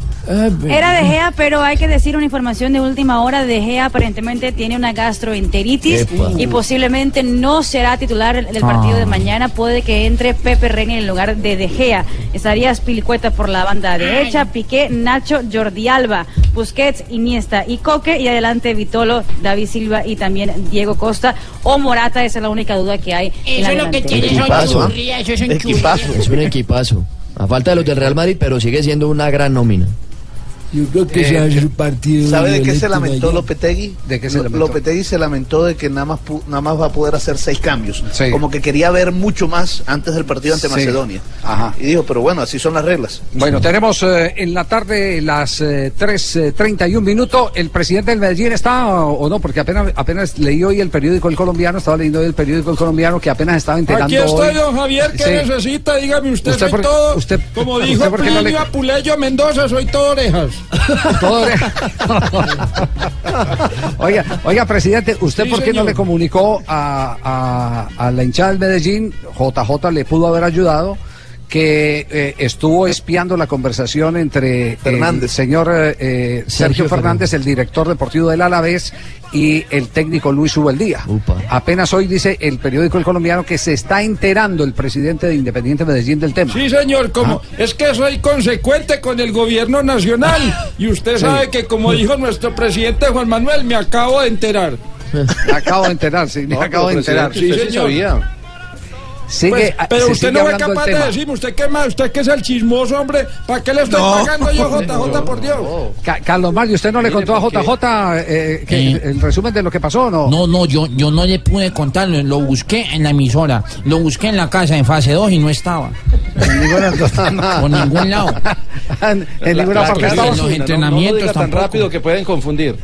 Era De Gea, pero hay que decir una información de última hora. De Gea aparentemente tiene una gastroenteritis Epa. y posiblemente no será titular del partido Ah. de mañana. Puede que entre Pepe Reina en el lugar de De De Gea. Estaría Spilicueta por la banda derecha, Piqué, Nacho, Jordi Alba, Busquets, Iniesta y Coque, y adelante Vitolo, David Silva y también Diego Costa o Morata, esa es la única duda que hay. Eso es lo que tiene, Equipazo, ¿ah? eso son Equipazo. churria. Es un equipazo. A falta de los del Real Madrid, pero sigue siendo una gran nómina. Yo creo que se partido. ¿Sabe de qué se lamentó allá. Lopetegui? ¿De qué se lamentó? Lopetegui se lamentó de que nada más, pu- nada más va a poder hacer seis cambios. Sí. Como que quería ver mucho más antes del partido ante Sí. Macedonia. Ajá. Y dijo, pero bueno, así son las reglas. Bueno, tenemos eh, en la tarde las eh, 3.31 minutos. ¿El presidente del Medellín está o, o no? Porque apenas, apenas leí hoy el periódico El Colombiano, estaba leyendo hoy el periódico El Colombiano que apenas estaba enterando Aquí estoy, hoy. don Javier, ¿qué Sí. necesita? Dígame usted, Usted soy por- todo. usted- como usted dijo qué no le- Plinio Apuleyo Mendoza, soy todo orejas. Oiga, oiga, presidente, ¿usted Sí, por qué no le comunicó a, a- a la hinchada del Medellín, JJ le pudo haber ayudado, que eh, estuvo espiando la conversación entre el Fernández. señor eh, eh, Sergio, Sergio Fernández, el director deportivo del Alavés, y el técnico Luis Ubeldía? Upa. Apenas hoy dice el periódico El Colombiano que se está enterando el presidente de Independiente Medellín del tema. Sí, señor, como es que soy consecuente con el gobierno nacional. Y usted sabe que, como dijo nuestro presidente Juan Manuel, me acabo de enterar. Me acabo de enterar, sí, me No, acabo de enterar. presidente, usted sí sabía. Sigue, Pues, pero usted no del capaz de decirme, usted qué más, usted que es el chismoso, hombre, ¿para qué le estoy pagando yo, JJ, por Dios? Ca- Carlos Mario, ¿usted no le contó a JJ eh, que- Eh. el resumen de lo que pasó o no? No, no, yo, yo no le pude contarlo, lo busqué en la emisora, lo busqué en la casa en fase 2 y no estaba. En ninguna, Por ningún lado. en, en ninguna La- parte la- estaba. en los no, no, no entrenamientos diga tan tampoco. rápido que pueden confundir.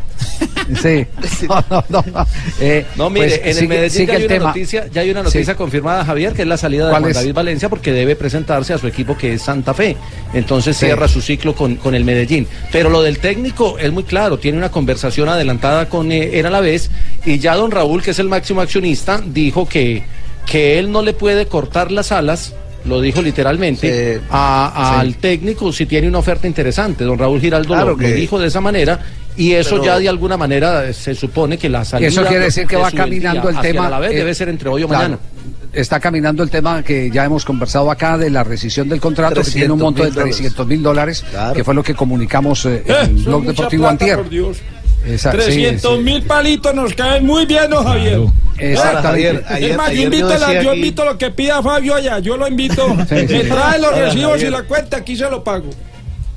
Sí. No, no, no. Eh, No, mire, pues, en el sigue- Medellín sigue ya hay, el tema. noticia, ya hay una noticia Sí. confirmada, Javier, que es la salida de ¿Cuál Juan es? David Valencia porque debe presentarse a su equipo que es Santa Fe. Entonces Sí. cierra su ciclo con, con el Medellín. Pero lo del técnico es muy claro, tiene una conversación adelantada con eh, él a la vez y ya don Raúl, que es el máximo accionista, dijo que, que él no le puede cortar las alas. Lo dijo literalmente Sí. a- al Sí. técnico si tiene una oferta interesante. Don Raúl Giraldo Claro lo, dijo de esa manera y eso Pero- ya de alguna manera eh, se supone que la salida Eso quiere decir que de va caminando el tema. la vez eh, debe ser entre hoy o claro, mañana. Está caminando el tema que ya hemos conversado acá de la rescisión del contrato, que tiene un 300.000 monto de dólares. 300 mil dólares, Claro. que fue lo que comunicamos eh, Eh, en el son Blog Deportivo plata, Antier. por Dios. Sí, 300 sí. mil palitos nos caen muy bien, ¿no, Javier? Exactamente. Ayer- es más, yo invito, a la- yo aquí- invito lo que pida Fabio allá, yo lo invito. Sí, sí, Me sí. trae los recibos y la cuenta, aquí se lo pago.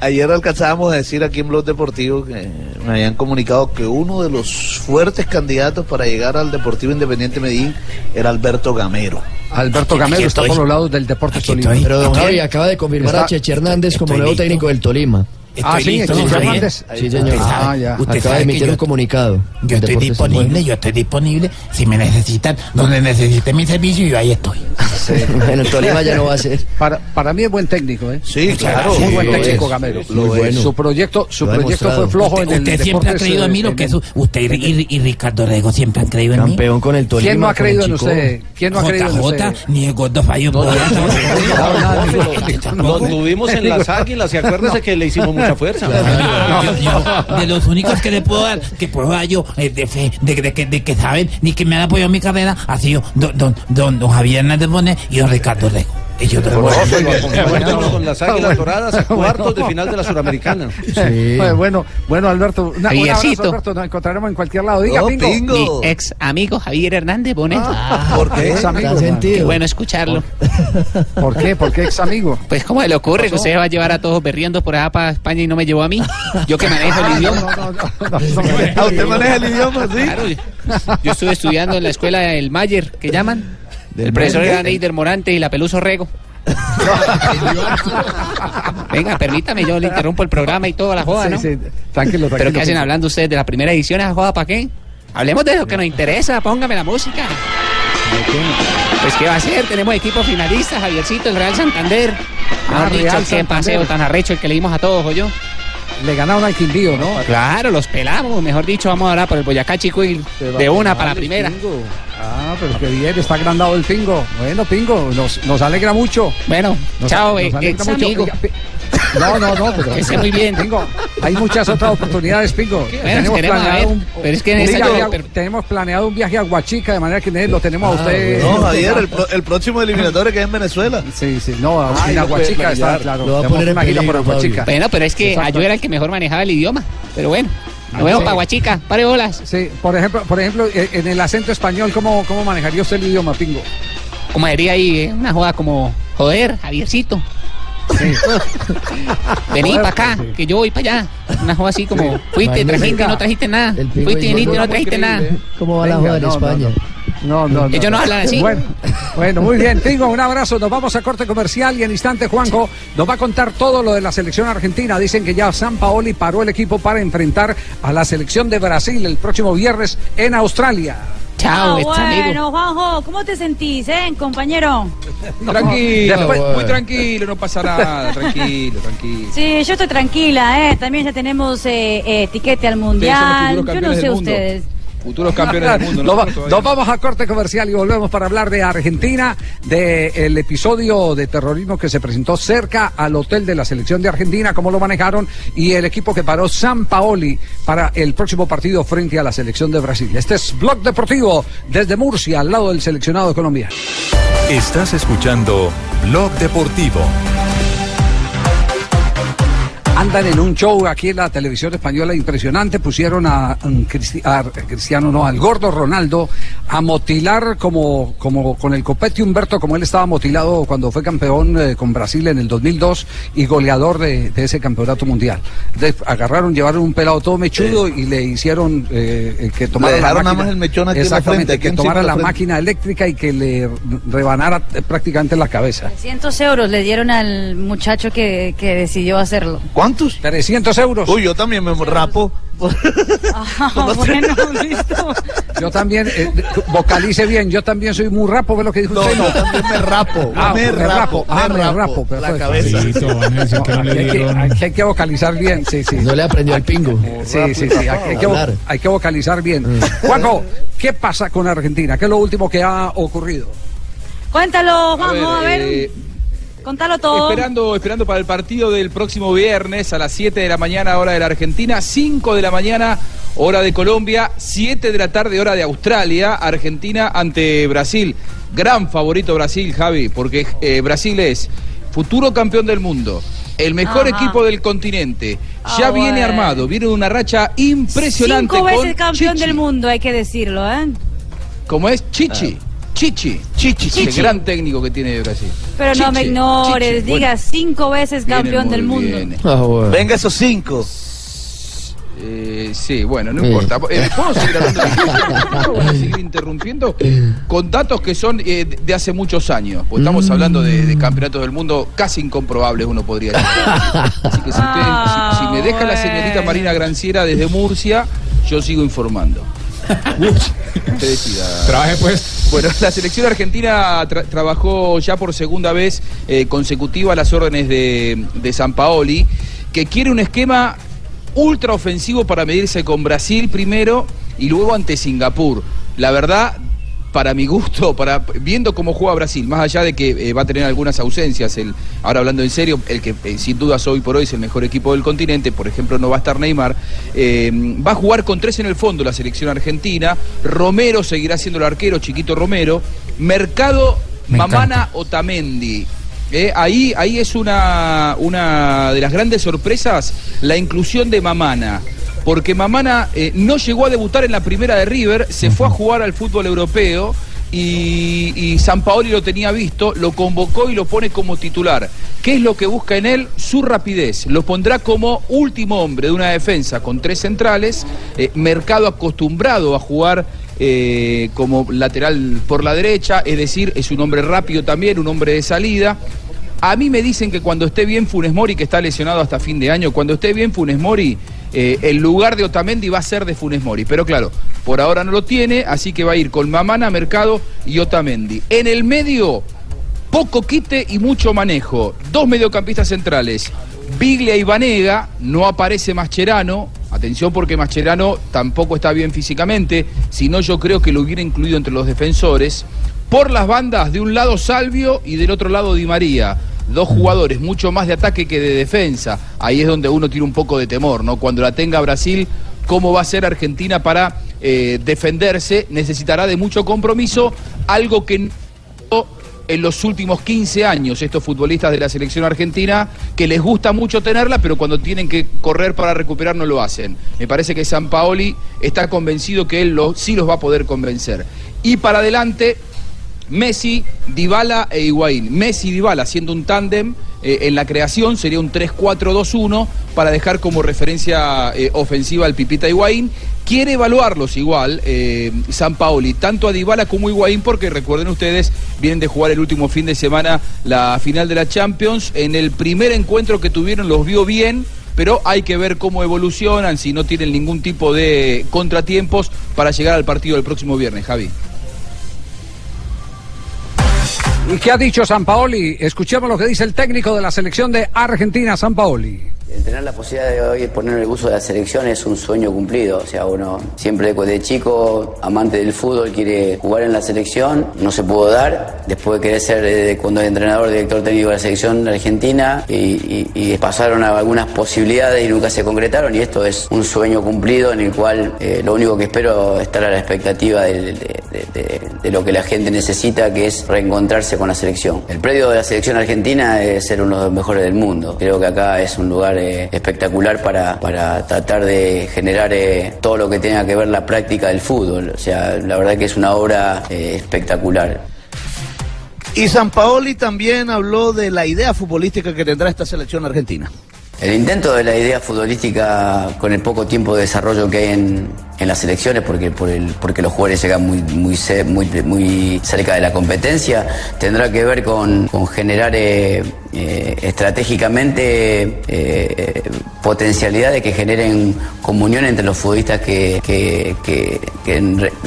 Ayer alcanzábamos a decir aquí en Blog Deportivo que me habían comunicado que uno de los fuertes candidatos para llegar al Deportivo Independiente Medellín era Alberto Gamero. Alberto Gamero está por los lados del Deportes Tolima. Pero don Javi acaba de confirmar a Cheche Hernández como estoy nuevo listo. técnico del Tolima. Ah, sí, listo. Hernández. Sí, señor. Usted sabe- Ah, ya. usted Acaba sabe de que emitir yo- un comunicado. Yo estoy disponible, yo estoy disponible. Si me necesitan, donde necesiten mi servicio, yo ahí estoy. Bueno, el Tolima ya no va a ser. Para, para mí es buen técnico, ¿eh? Sí, claro. Muy Sí, buen lo técnico es. Gamero. Muy bueno. Su proyecto, su Lo proyecto demostrado. fue flojo Usted, en el usted siempre ha creído en mí eh, lo que es. Usted y, y- Ricardo Rego siempre han creído en mí. Campeón con el Tolima. ¿Quién no ha creído en usted? ¿Quién no ha creído en JJ, usted? ni el gordo fallo. Lo tuvimos en las águilas y acuérdese que le hicimos mucha fuerza. De los únicos que le puedo dar, que puedo dar yo eh, de fe, de, que- de que saben, ni que me han apoyado en mi carrera, ha sido don, don, don, don Javier Hernández Bonet y don Ricardo Rego. Ellos dos. Acompañamos con las águilas doradas a cuartos de final de la Suramericana. Sí. Bueno, bueno, bueno, Alberto, una, un abrazo. Alberto, nos encontraremos en cualquier lado. Diga, Oh, Pingo. Pingo. Mi ex amigo Javier Hernández Bonet. ¿Por qué? Ex amigo. Qué bueno escucharlo. ¿Por qué? ¿Por qué ex amigo? Pues, ¿cómo se le ocurre que usted se va a llevar a todos berriendo por allá para España y no me llevó a mí? Yo que manejo el idioma. No, no, no, no, no, no. Ah, ¿usted maneja el idioma, sí? Claro, yo- yo estuve estudiando en la escuela del Mayer, que llaman. Del el profesor era Neider Morante y la Peluso Rego. Venga, permítame, yo le interrumpo el programa y toda la joda, Sí, ¿no? sí, tranquilo, tranquilo. ¿Pero qué hacen hablando ustedes de la primera edición? ¿Esa joda para qué? Hablemos de lo que nos interesa, póngame la música. Pues qué va a ser, tenemos equipo finalista, Javiercito, el Real Santander. Ah, dicho, Real qué Santander. paseo tan arrecho el que le dimos a todos, yo. Le ganaron al Quindío, ¿no? Claro, los pelamos, mejor dicho, vamos ahora por el Boyacá Chico y de una para la primera. Pingo. Ah, pero qué bien, está agrandado el Pingo. Bueno, Pingo, nos, nos alegra mucho. Bueno, Nos- chao, nos eh, alegra ex mucho. amigo. Oiga, Pi- No, no, no, pero. Ese muy bien. Pingo, hay muchas otras oportunidades, Pingo. esperemos a ver, pero es que en un esa viaje yo- a- pero- tenemos planeado un viaje a Huachica, de manera que lo tenemos a usted. No, Javier, el, pro- el próximo eliminatorio que es en Venezuela. Sí, sí, no, Ay, en Aguachica está claro. Lo va a poner en por Aguachica. Bueno, pero es que era el que mejor manejaba el idioma. Pero bueno, nos vemos Sí. para Guachica, pare bolas. Sí, por ejemplo, por ejemplo, eh, en el acento español, ¿cómo, cómo manejaría usted el idioma, Pingo? Como diría ahí, eh, una joda como, joder, Javiercito. Vení para acá, sí. que yo voy para allá. Una joda así como, fuiste, trajiste no trajiste nada. Fuiste, y- viniste no trajiste nada. increíble. ¿Cómo va la joda en no, no, España? No, no, no. Ellos no hablan así. Bueno, bueno, muy bien. Pingo, un abrazo. Nos vamos a corte comercial y en instante Juanjo nos va a contar todo lo de la selección argentina. Dicen que ya San Paoli paró el equipo para enfrentar a la selección de Brasil el próximo viernes en Australia. Chao, Ah, bueno, Juanjo, ¿cómo te sentís, eh, compañero? Tranquilo, después- muy tranquilo, no pasa nada, tranquilo, tranquilo. Sí, yo estoy tranquila, eh. También ya tenemos eh, eh, etiquete al mundial. Yo no sé ustedes. Futuros campeones del mundo. Nos, nosotros va- todavía nos no. vamos a corte comercial y volvemos para hablar de Argentina, del episodio de terrorismo que se presentó cerca al hotel de la selección de Argentina, cómo lo manejaron y el equipo que paró San Paoli para el próximo partido frente a la selección de Brasil. Este es Blog Deportivo desde Murcia, al lado del seleccionado de Colombia. Estás escuchando Blog Deportivo. Andan en un show aquí en la televisión española impresionante. Pusieron a, Cristi- a Cristiano, no, al gordo Ronaldo a motilar como, como con el copete Humberto, como él estaba motilado cuando fue campeón eh, con Brasil en el 2002 y goleador de, de ese campeonato mundial. Entonces agarraron, llevaron un pelado todo mechudo y le hicieron eh, eh, que tomara Le la máquina. más el mechón aquí en la Exactamente, frente, que tomara la máquina eléctrica y que le rebanara eh, prácticamente la cabeza. 300 euros le dieron al muchacho que, que decidió hacerlo. ¿Cuántos? 300 euros. Uy, yo también me rapo. Ah, bueno, listo. Yo también, eh, vocalice bien, yo también soy muy rapo, ¿ve lo que dijo No, usted? yo también me rapo. Ah, me rapo, ah, me rapo rapo, la cabeza. A que no Aquí hay, que, dieron. aquí hay que vocalizar bien, sí, sí. No le aprendió al pingo. Sí, sí, sí, hay, hay que, hay vocalizar bien. Juanjo, ¿qué pasa con Argentina? ¿Qué es lo último que ha ocurrido? Cuéntalo, Juanjo, a ver. eh, Contalo todo. Esperando, esperando para el partido del próximo viernes a las 7 de la mañana, hora de la Argentina, 5 de la mañana, hora de Colombia, 7 de la tarde, hora de Australia, Argentina ante Brasil. Gran favorito Brasil, Javi, porque eh, Brasil es futuro campeón del mundo. El mejor Ajá. equipo del continente. Ya Ah, viene bueno. armado, viene de una racha impresionante. Cinco con veces campeón Chichi. del mundo, hay que decirlo, ¿eh? Como es Chichi. Chichi. Chichi. El Chichi. gran técnico que tiene Brasil. Pero no me ignores, Chichi. diga Bueno, cinco veces campeón del mundo. Ah, Venga esos cinco. Eh, sí, bueno, no Sí. importa. Eh, ¿Puedo seguir hablando de ¿No van a seguir interrumpiendo con datos que son eh, de- hace muchos años? Pues estamos hablando de, de campeonatos del mundo casi incomprobables, uno podría decir. Así que si, usted- Ah, si- si me deja la señorita bueno. Marina Granciera desde Murcia, yo sigo informando. Trabaje pues. Bueno, la selección argentina tra- trabajó ya por segunda vez eh, consecutiva a las órdenes de, de San Paoli, que quiere un esquema ultra ofensivo para medirse con Brasil primero y luego ante Singapur. La verdad, para mi gusto, para viendo cómo juega Brasil, más allá de que eh, va a tener algunas ausencias, el, ahora hablando en serio, el que eh, sin dudas hoy por hoy es el mejor equipo del continente, por ejemplo no va a estar Neymar, eh, va a jugar con tres en el fondo la selección argentina, Romero seguirá siendo el arquero, Chiquito Romero, Mercado, Me Mamana Otamendi. Eh, ahí, ahí es una, una de las grandes sorpresas la inclusión de Mamana. Porque Mamana eh, no llegó a debutar en la primera de River, se fue a jugar al fútbol europeo y, y San Paoli lo tenía visto, lo convocó y lo pone como titular. ¿Qué es lo que busca en él? Su rapidez. Lo pondrá como último hombre de una defensa con tres centrales, eh, mercado acostumbrado a jugar eh, como lateral por la derecha, es decir, es un hombre rápido también, un hombre de salida. A mí me dicen que cuando esté bien Funes Mori, que está lesionado hasta fin de año, cuando esté bien Funes Mori, eh, el lugar de Otamendi va a ser de Funes Mori. Pero claro, por ahora no lo tiene, así que va a ir con Mamana, Mercado y Otamendi. En el medio, poco quite y mucho manejo. Dos mediocampistas centrales. Biglia y Vanega, no aparece Mascherano. Atención porque Mascherano tampoco está bien físicamente, sino yo creo que lo hubiera incluido entre los defensores. Por las bandas, de un lado Salvio y del otro lado Di María. Dos jugadores, mucho más de ataque que de defensa, ahí es donde uno tiene un poco de temor, ¿no? Cuando la tenga Brasil, ¿cómo va a ser Argentina para eh, defenderse? Necesitará de mucho compromiso, algo que en los últimos 15 años estos futbolistas de la selección argentina que les gusta mucho tenerla, pero cuando tienen que correr para recuperar no lo hacen. Me parece que San Paoli está convencido que él sí los va a poder convencer. Y para adelante, Messi, Dybala e Higuaín. Messi y Dybala haciendo un tándem eh, en la creación sería un 3-4-2-1 para dejar como referencia eh, ofensiva al Pipita Higuaín. Quiere evaluarlos igual eh, San Paoli, tanto a Dybala como a Higuaín, porque recuerden ustedes, vienen de jugar el último fin de semana la final de la Champions. En el primer encuentro que tuvieron los vio bien, pero hay que ver cómo evolucionan, si no tienen ningún tipo de contratiempos para llegar al partido del próximo viernes, Javi. ¿Y qué ha dicho San Paoli? Escuchemos lo que dice el técnico de la selección de Argentina, San Paoli. El tener la posibilidad de hoy poner el uso de la selección es un sueño cumplido. O sea, uno siempre de chico, amante del fútbol, quiere jugar en la selección. No se pudo dar. Después de querer ser eh, cuando era entrenador, director técnico de la selección argentina, y, pasaron a algunas posibilidades y nunca se concretaron. Y esto es un sueño cumplido en el cual eh, lo único que espero es estar a la expectativa de lo que la gente necesita, que es reencontrarse con la selección. El predio de la selección argentina es ser uno de los mejores del mundo. Creo que acá es un lugar eh, espectacular para, para tratar de generar eh, todo lo que tenga que ver la práctica del fútbol. O sea, la verdad que es una obra eh, espectacular. Y San Paoli también habló de la idea futbolística que tendrá esta selección argentina. El intento de la idea futbolística con el poco tiempo de desarrollo que hay en, en las elecciones, porque, por el, porque los jugadores llegan muy, muy, muy, muy cerca de la competencia, tendrá que ver con, con generar eh, eh, estratégicamente eh, eh, potencialidades que generen comunión entre los futbolistas que, que- que-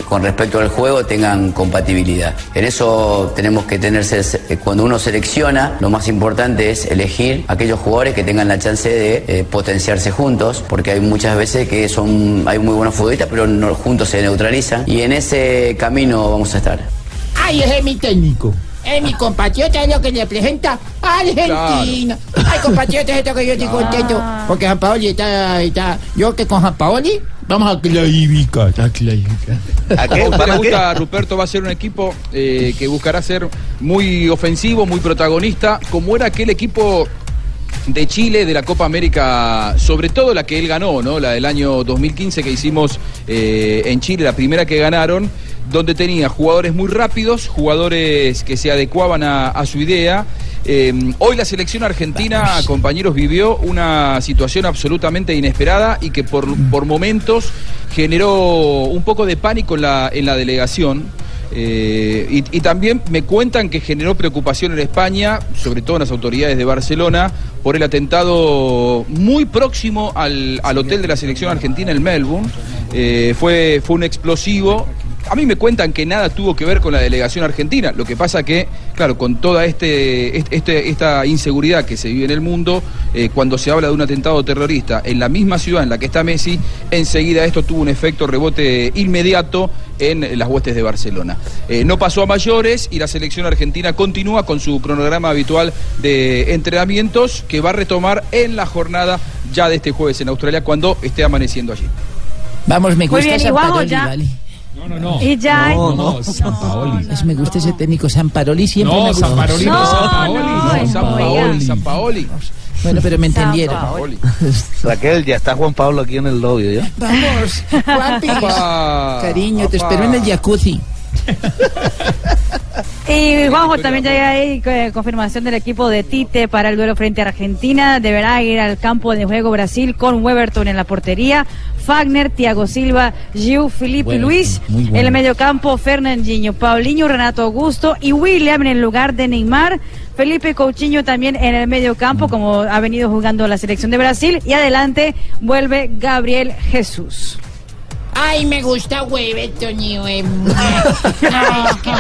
con respecto al juego tengan compatibilidad. En eso tenemos que tener, se- cuando uno selecciona, lo más importante es elegir aquellos jugadores que tengan la chance de eh, potenciarse juntos, porque hay muchas veces que son, hay muy buenos futbolistas, pero juntos se neutralizan, y en ese camino vamos a estar. Ay, es mi técnico. Es mi compatriota, es lo que representa a Argentina. Ay, compatriota, es esto que yo estoy contento. Porque San Paoli está, está. Yo que con San Paoli vamos a clasificar. A clasificar. ¿A qué? ¿A usted le gusta, Ruperto, va a ser un equipo eh, que buscará ser muy ofensivo, muy protagonista, como era aquel equipo de Chile de la Copa América, sobre todo la que él ganó, ¿no? La del año 2015 que hicimos eh, en Chile, la primera que ganaron, donde tenía jugadores muy rápidos, jugadores que se adecuaban a, a su idea. Eh, hoy la selección argentina, compañeros, vivió una situación absolutamente inesperada y que por, por momentos generó un poco de pánico en la, en la delegación. Eh, y, y también me cuentan que generó preocupación en España, sobre todo en las autoridades de Barcelona, por el atentado muy próximo al, al hotel de la selección argentina en Melbourne. Eh, fue, fue un explosivo. A mí me cuentan que nada tuvo que ver con la delegación argentina. Lo que pasa que, claro, con toda este, este- este- esta inseguridad que se vive en el mundo, eh, cuando se habla de un atentado terrorista en la misma ciudad en la que está Messi, enseguida esto tuvo un efecto rebote inmediato en las huestes de Barcelona. Eh, no pasó a mayores y la selección argentina continúa con su cronograma habitual de entrenamientos que va a retomar en la jornada ya de este jueves en Australia cuando esté amaneciendo allí. Vamos, me Muy gusta bien, y San Juanjo, Paoli, ya- vale. No, no, no. Y ya- No, no, Sampaoli. Es, me gusta ese técnico, San Paroli siempre No, me gustó. Sampaoli no, No, Sampaoli. no, San San Paoli. San Paoli. Bueno, pero me San entendieron. Paoli. Raquel, ya está Juan Pablo aquí en el lobby, ¿ya? Vamos, Juanpi. Cariño, te espero en el jacuzzi. Y Juanjo, también ya hay eh, confirmación del equipo de Tite para el duelo frente a Argentina. Deberá ir al campo de juego Brasil con Weberton en la portería, Fagner, Thiago Silva, Giu, Felipe Bueno, Luis. bueno. En el mediocampo, Fernandinho, Paulinho, Renato Augusto y William en el lugar de Neymar. Felipe Coutinho también en el mediocampo, como ha venido jugando la selección de Brasil. Y adelante vuelve Gabriel Jesús. Ay, me gusta Weberton y Ay, qué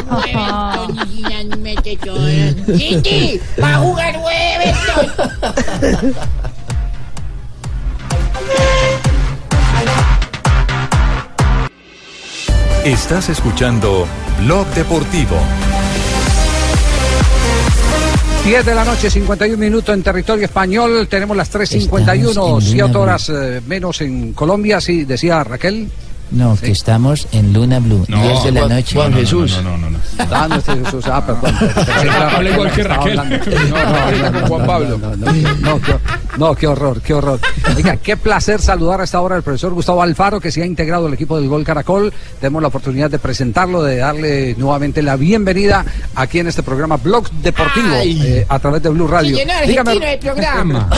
ya me te lloran. Titi, va a jugar Weberton. Estás escuchando Blog Deportivo. 10 de la noche, 51 minutos en territorio español. Tenemos las 3.51, 7 horas eh, menos en Colombia, sí, decía Raquel. No, que estamos en Luna Blue, 10 de la Juan- noche. Juan Jesús. No, no, no. Ah, no, este Jesús, ah, perdón. Habla igual que Raquel. hablando. No, no, Juan Pablo. No, no, no, qué, no, horror, qué horror. Oiga, qué placer saludar a esta hora al profesor Gustavo Alfaro, que se ha integrado al equipo del Gol Caracol. Tenemos la oportunidad de presentarlo, de darle nuevamente la bienvenida aquí en este programa Blog Deportivo eh, a través de Blue Radio. Argentino el programa.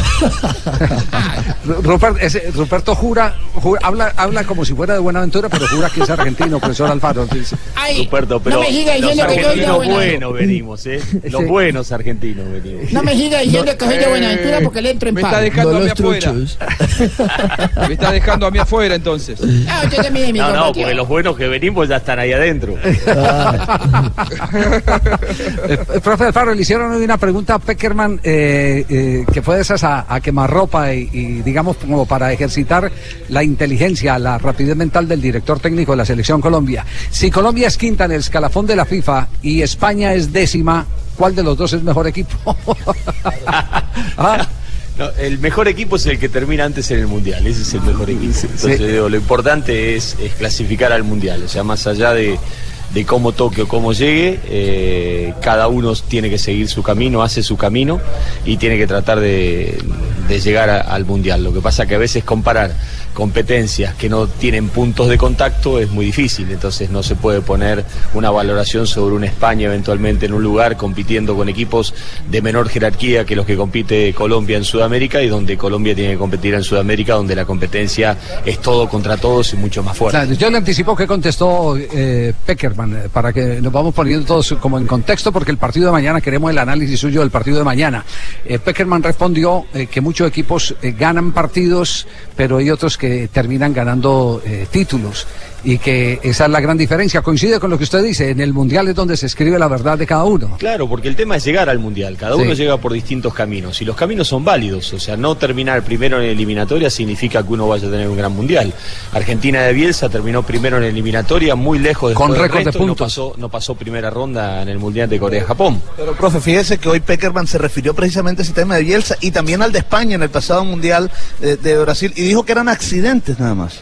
Ru- Rupert- ese- Ruperto jura, jura- habla, habla como si fuera de Buenaventura, pero jura que es argentino, profesor Alfaro. Ay, Ruperto, pero no me siga los diciendo que yo soy Buenaventura. buenos venimos, ¿eh? Los Sí. buenos argentinos venimos. No me siga diciendo que soy de Buenaventura porque le entro en Me paz. está dejando No a mí afuera. Me está dejando a mí afuera entonces. Ah, usted también No, no, porque los buenos que venimos ya están ahí adentro. Eh, eh, profe Alfaro, le hicieron hoy una pregunta a Peckerman eh, eh, que fue de esas a, a quemarropa y, y, digamos como para ejercitar la inteligencia, la rapidez mental del director técnico de la selección Colombia. Si Colombia es quinta en el escalafón de la FIFA y España es décima, ¿cuál de los dos es mejor equipo? Ah, No, el mejor equipo es el que termina antes en el Mundial, ese es el mejor equipo. Entonces digo, lo importante es, es clasificar al Mundial, o sea, más allá de, de cómo toque o cómo llegue, eh, cada uno tiene que seguir su camino, hace su camino y tiene que tratar de, de llegar a- al Mundial. Lo que pasa que a veces comparar competencias que no tienen puntos de contacto es muy difícil, entonces no se puede poner una valoración sobre una España eventualmente en un lugar compitiendo con equipos de menor jerarquía que los que compite Colombia en Sudamérica y donde Colombia tiene que competir en Sudamérica, donde la competencia es todo contra todos y mucho más fuerte. Yo le anticipo que contestó eh, Peckerman, eh, para que nos vamos poniendo todos como en contexto, porque el partido de mañana, queremos el análisis suyo del partido de mañana. Eh, Peckerman respondió que muchos equipos ganan partidos, pero hay otros que terminan ganando eh, títulos, y que esa es la gran diferencia. Coincide con lo que usted dice, en el Mundial es donde se escribe la verdad de cada uno. Claro, porque el tema es llegar al Mundial. Cada Sí. uno llega por distintos caminos y los caminos son válidos. O sea, no terminar primero en eliminatoria significa que uno vaya a tener un gran Mundial. Argentina de Bielsa terminó primero en eliminatoria, muy lejos Con después del récord de y no puntos. pasó, no pasó primera ronda en el Mundial de Corea-Japón. Pero, profe, fíjese que hoy Peckerman se refirió precisamente a ese tema de Bielsa y también al de España en el pasado Mundial de Brasil y dijo que eran accidentes nada más.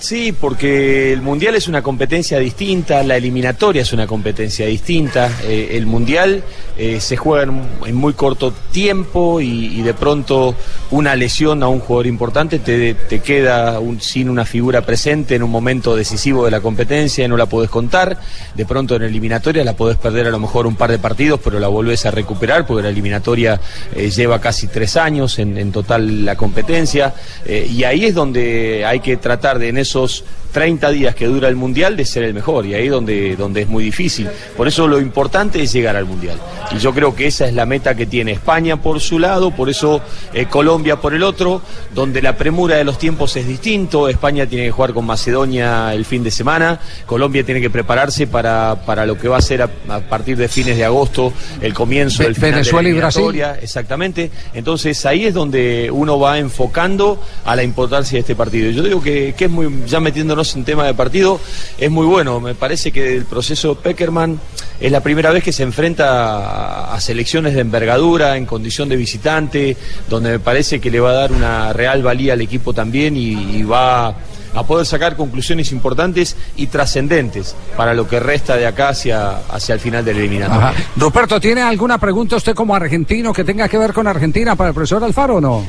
Sí, porque el mundial es una competencia distinta, la eliminatoria es una competencia distinta. eh, el mundial eh, se juega en, muy corto tiempo y, de pronto una lesión a un jugador importante te, te queda sin una figura presente en un momento decisivo de la competencia y no la podés contar. De pronto en eliminatoria la podés perder a lo mejor un par de partidos, pero la volvés a recuperar porque la eliminatoria eh, lleva casi tres años en, en total la competencia. y ahí es donde hay que tratar de en esos 30 días que dura el Mundial de ser el mejor y ahí donde, donde es muy difícil. Por eso lo importante es llegar al Mundial. Y yo creo que esa es la meta que tiene España por su lado, por eso eh, Colombia por el otro, donde la premura de los tiempos es distinto. España tiene que jugar con Macedonia el fin de semana, Colombia tiene que prepararse para, para lo que va a ser a, a partir de fines de agosto el comienzo del final Venezuela de y la Brasil. eliminatoria. Exactamente. Entonces ahí es donde uno va enfocando a la importancia de este partido. Yo digo que, que es muy, ya metiéndonos en tema de partido, es muy bueno. Me parece que el proceso Peckerman es la primera vez que se enfrenta a, a selecciones de envergadura en condición de visitante, donde me parece que le va a dar una real valía al equipo también y, y va a poder sacar conclusiones importantes y trascendentes para lo que resta de acá hacia, hacia el final del eliminatorio. Ajá. Ruperto, ¿tiene alguna pregunta usted como argentino que tenga que ver con Argentina para el profesor Alfaro o no?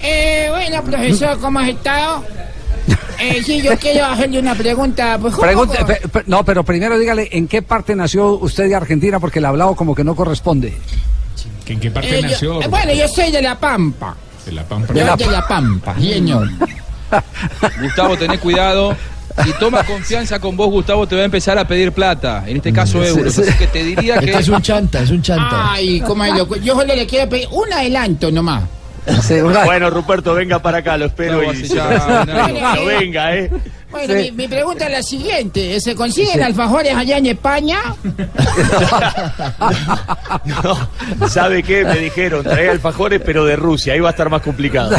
Eh, bueno, profesor, ¿cómo has estado? Eh, sí, yo quiero hacerle una pregunta. Pues, ¿cómo- Pregunte- pe- pe- no, pero primero dígale en qué parte nació usted de Argentina porque le hablado como que no corresponde. ¿En qué parte Eh, yo- nació? eh, bueno, yo soy de La Pampa. De la Pampa. Yo de La Pampa, señor. Gustavo, tenés cuidado. Si toma confianza con vos, Gustavo, te va a empezar a pedir plata. En este caso, Sí, euros. sí. Así que te diría que. Este es un chanta, es un chanta. Ay, cómo es loco. Yo solo le quiero pedir un adelanto nomás. Bueno, Ruperto, venga para acá, lo espero No, y ya, no. no venga, ¿eh? Bueno, mi, mi pregunta es la siguiente. ¿Se consiguen Sí. alfajores allá en España? No, ¿sabe qué? Me dijeron, trae alfajores, pero de Rusia, ahí va a estar más complicado.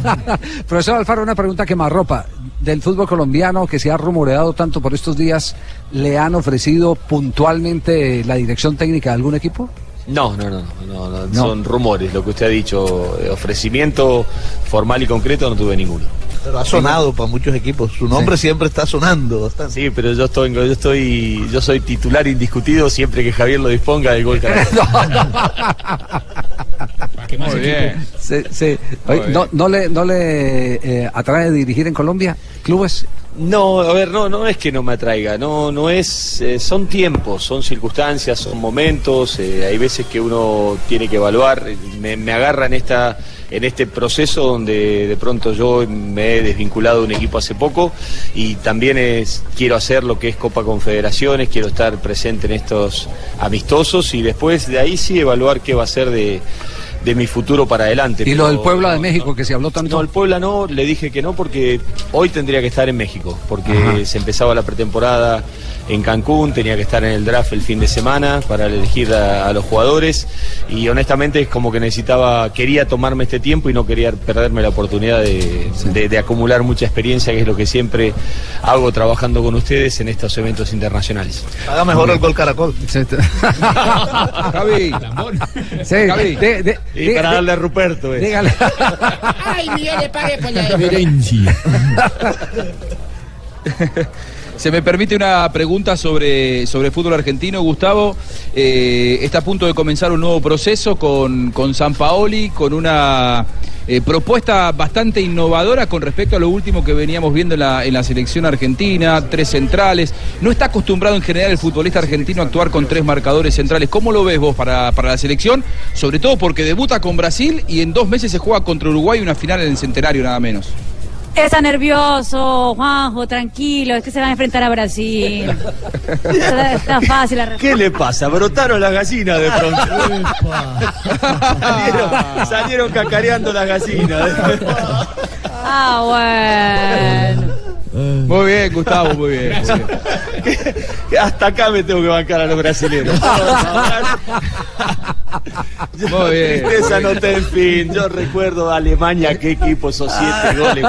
Profesor Alfaro, una pregunta que más ropa. Del fútbol colombiano que se ha rumoreado tanto por estos días, ¿le han ofrecido puntualmente la dirección técnica de algún equipo? No, no, no, no, no, No. son rumores, lo que usted ha dicho. Eh, Ofrecimiento formal y concreto no tuve ninguno. Pero ha sonado para muchos equipos. Su nombre siempre está sonando bastante. Sí, pero yo estoy, yo estoy, yo soy titular indiscutido siempre que Javier lo disponga del gol Caracol. Muy bien. Sí, sí. Oye, Muy ¿no, no le, no le eh, atrae dirigir en Colombia clubes? No, a ver, no, no es que no me atraiga, no, no es, eh, son tiempos, son circunstancias, son momentos, eh, hay veces que uno tiene que evaluar, eh, me, me agarra en esta, en este proceso donde de pronto yo me he desvinculado de un equipo hace poco y también es, quiero hacer lo que es Copa Confederaciones, quiero estar presente en estos amistosos y después de ahí sí evaluar qué va a ser de, de mi futuro para adelante. Y lo del Puebla de México que se habló tanto. no, el Puebla no, le dije que no porque hoy tendría que estar en México, porque Ajá. se empezaba la pretemporada en Cancún, tenía que estar en el draft el fin de semana para elegir a, a los jugadores y honestamente es como que necesitaba, quería tomarme este tiempo y no quería perderme la oportunidad de, de- de acumular mucha experiencia, que es lo que siempre hago trabajando con ustedes en estos eventos internacionales. Haga mejor el gol Caracol. Javi. Sí, Javi. de- Y para darle a Ruperto. eh. dígale. Ay, Miguel, le pague por la Se me permite una pregunta sobre, sobre fútbol argentino, Gustavo. Eh, está a punto de comenzar un nuevo proceso con, con San Paoli, con una eh, propuesta bastante innovadora con respecto a lo último que veníamos viendo en la, selección argentina, tres centrales. No está acostumbrado en general el futbolista argentino a actuar con tres marcadores centrales. ¿Cómo lo ves vos para, para la selección? Sobre todo porque debuta con Brasil y en dos meses se juega contra Uruguay una final en el centenario nada menos. Está nervioso, Juanjo, tranquilo, es que se van a enfrentar a Brasil. Está, está fácil la respuesta. ¿Qué le pasa? Brotaron las gallinas de pronto. salieron, salieron cacareando las gallinas. Ah, bueno. Muy bien, Gustavo, muy bien. muy bien. Hasta acá me tengo que bancar a los brasileños. Muy bien. Tristeza no te en fin. Yo recuerdo a Alemania, qué equipo, esos siete goles.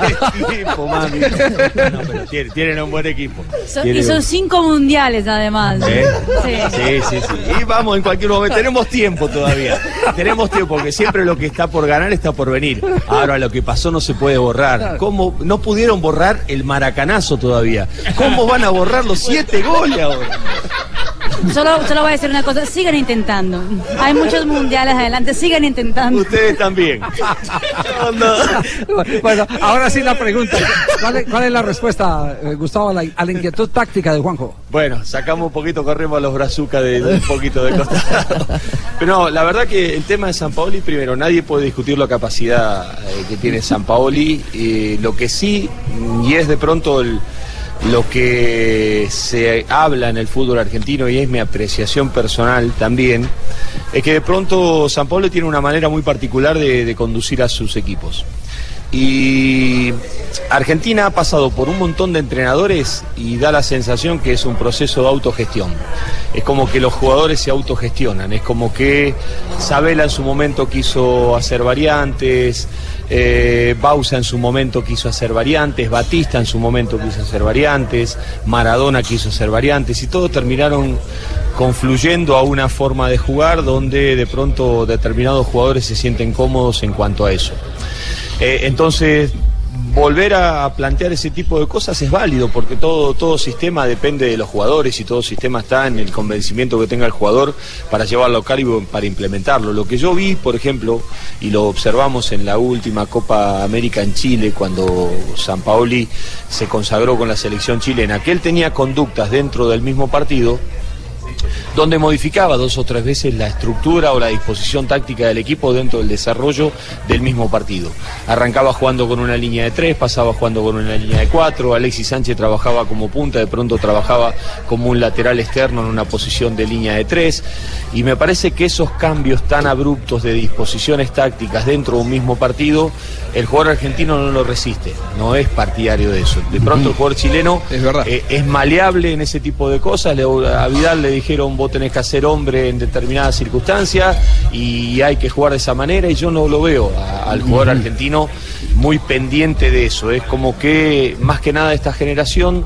Qué equipo, mami. No, pero tienen, tienen un buen equipo. Son- Tienen y son un- cinco mundiales además. ¿Eh? Sí. Sí, sí, sí. Y vamos en cualquier momento. Tenemos tiempo todavía. Tenemos tiempo porque siempre lo que está por ganar está por venir. Ahora lo que pasó no se puede borrar. ¿Cómo no pudieron borrar el maracanazo todavía? ¿Cómo van a borrar los siete goles ahora? Solo, solo voy a decir una cosa, sigan intentando. Hay muchos mundiales adelante, sigan intentando. Ustedes también. bueno, ahora sí la pregunta. ¿Cuál es, cuál es la respuesta, eh, Gustavo, a la, a la inquietud táctica de Juanjo? Bueno, sacamos un poquito, corremos a los brazucas de, de un poquito de costado. Pero no, la verdad que el tema de San Paoli, primero, nadie puede discutir la capacidad eh, que tiene San Paoli. Eh, lo que sí, y es de pronto el- lo que se habla en el fútbol argentino y es mi apreciación personal también, es que de pronto San Paoli tiene una manera muy particular de, de conducir a sus equipos. Y Argentina ha pasado por un montón de entrenadores y da la sensación que es un proceso de autogestión. Es como que los jugadores se autogestionan, es como que Sabela en su momento quiso hacer variantes, eh, Bausa en su momento quiso hacer variantes, Batista en su momento quiso hacer variantes, Maradona quiso hacer variantes y todos terminaron confluyendo a una forma de jugar donde de pronto determinados jugadores se sienten cómodos en cuanto a eso. Eh, entonces, volver a plantear ese tipo de cosas es válido porque todo, todo sistema depende de los jugadores y todo sistema está en el convencimiento que tenga el jugador para llevarlo a cabo para implementarlo. Lo que yo vi, por ejemplo, y lo observamos en la última Copa América en Chile, cuando San Paoli se consagró con la selección chilena, que él tenía conductas dentro del mismo partido donde modificaba dos o tres veces la estructura o la disposición táctica del equipo dentro del desarrollo del mismo partido. Arrancaba jugando con una línea de tres, pasaba jugando con una línea de cuatro, Alexis Sánchez trabajaba como punta, de pronto trabajaba como un lateral externo en una posición de línea de tres, y me parece que esos cambios tan abruptos de disposiciones tácticas dentro de un mismo partido, el jugador argentino no lo resiste, no es partidario de eso. De pronto el jugador chileno eh, es maleable en ese tipo de cosas, a Vidal le dijeron vos tenés que hacer hombre en determinadas circunstancias y hay que jugar de esa manera y yo no lo veo a- al jugador argentino muy pendiente de eso. Es como que más que nada esta generación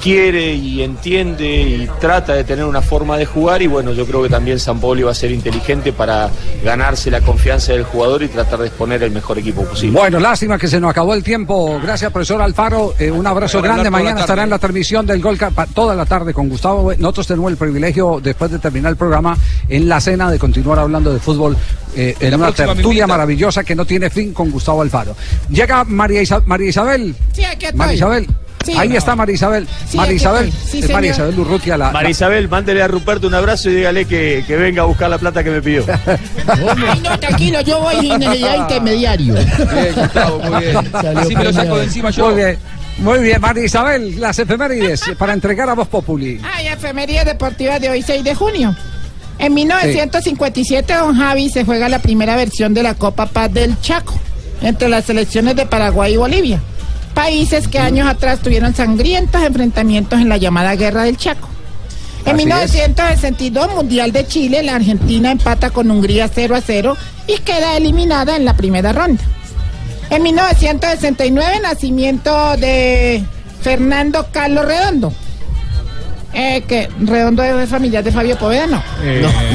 quiere y entiende y trata de tener una forma de jugar y bueno, yo creo que también San Paolo va a ser inteligente para ganarse la confianza del jugador y tratar de exponer el mejor equipo posible. Bueno, lástima que se nos acabó el tiempo. Gracias, profesor Alfaro. Eh, un abrazo Para grande. Mañana estará en la transmisión del Gol toda la tarde con Gustavo. Nosotros tenemos el privilegio, después de terminar el programa, en la cena de continuar hablando de fútbol eh, en una tertulia maravillosa que no tiene fin con Gustavo Alfaro. Llega María, Isa- María Isabel. Sí, aquí estoy. María Isabel. Sí. Ahí está María Isabel. Sí, María aquí Isabel. estoy. Sí, es María señor. Isabel Urrutia. La, María Isabel, mándele a Ruperto un abrazo y dígale que, que venga a buscar la plata que me pidió. Ay, no, tranquilo, yo voy sin necesidad intermediario. Bien, Gustavo, muy bien. Así me lo saco de encima yo. Muy bien. Muy bien, María Isabel, las efemérides para entregar a Voz Populi. Ay, efemérides deportivas de hoy, 6 de junio. En 1957, don Javi se juega la primera versión de la Copa Paz del Chaco entre las selecciones de Paraguay y Bolivia. Países que años atrás tuvieron sangrientos enfrentamientos en la llamada Guerra del Chaco. En Así es. 1962, Mundial de Chile, la Argentina empata con Hungría 0 a 0 y queda eliminada en la primera ronda. En 1969, nacimiento de Fernando Carlos Redondo. Eh, que Redondo es familiar de Fabio Poveda, ¿no?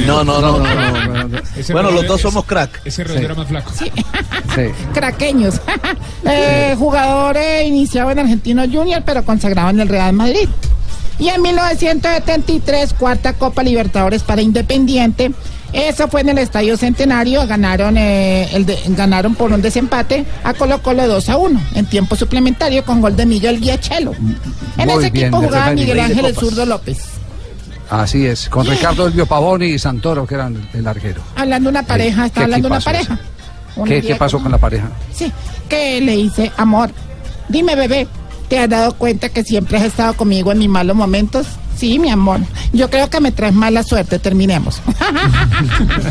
No, no, no, no, no, no, no. Ese Bueno, los dos somos crack. Ese Redondo era más flaco. Craqueños. Eh, jugador eh, iniciado en Argentino Junior, pero consagrado en el Real Madrid. Y en 1973, cuarta Copa Libertadores para Independiente. Eso fue en el Estadio Centenario. Ganaron, eh, el de- ganaron por un desempate a Colo Colo 2 a 1 en tiempo suplementario con gol de Miguel Guiachelo. En Muy ese bien, equipo jugaba. Miguel Ángel el. Zurdo López. Así es, con Ricardo Elvio Pavoni y Santoro, que eran el arquero. Hablando una pareja, está hablando una pareja. ¿Qué, pasó con la pareja? Sí, que le dice, amor, dime bebé, ¿te has dado cuenta que siempre has estado conmigo en mis malos momentos? Sí, mi amor. Yo creo que me traes mala suerte. Terminemos.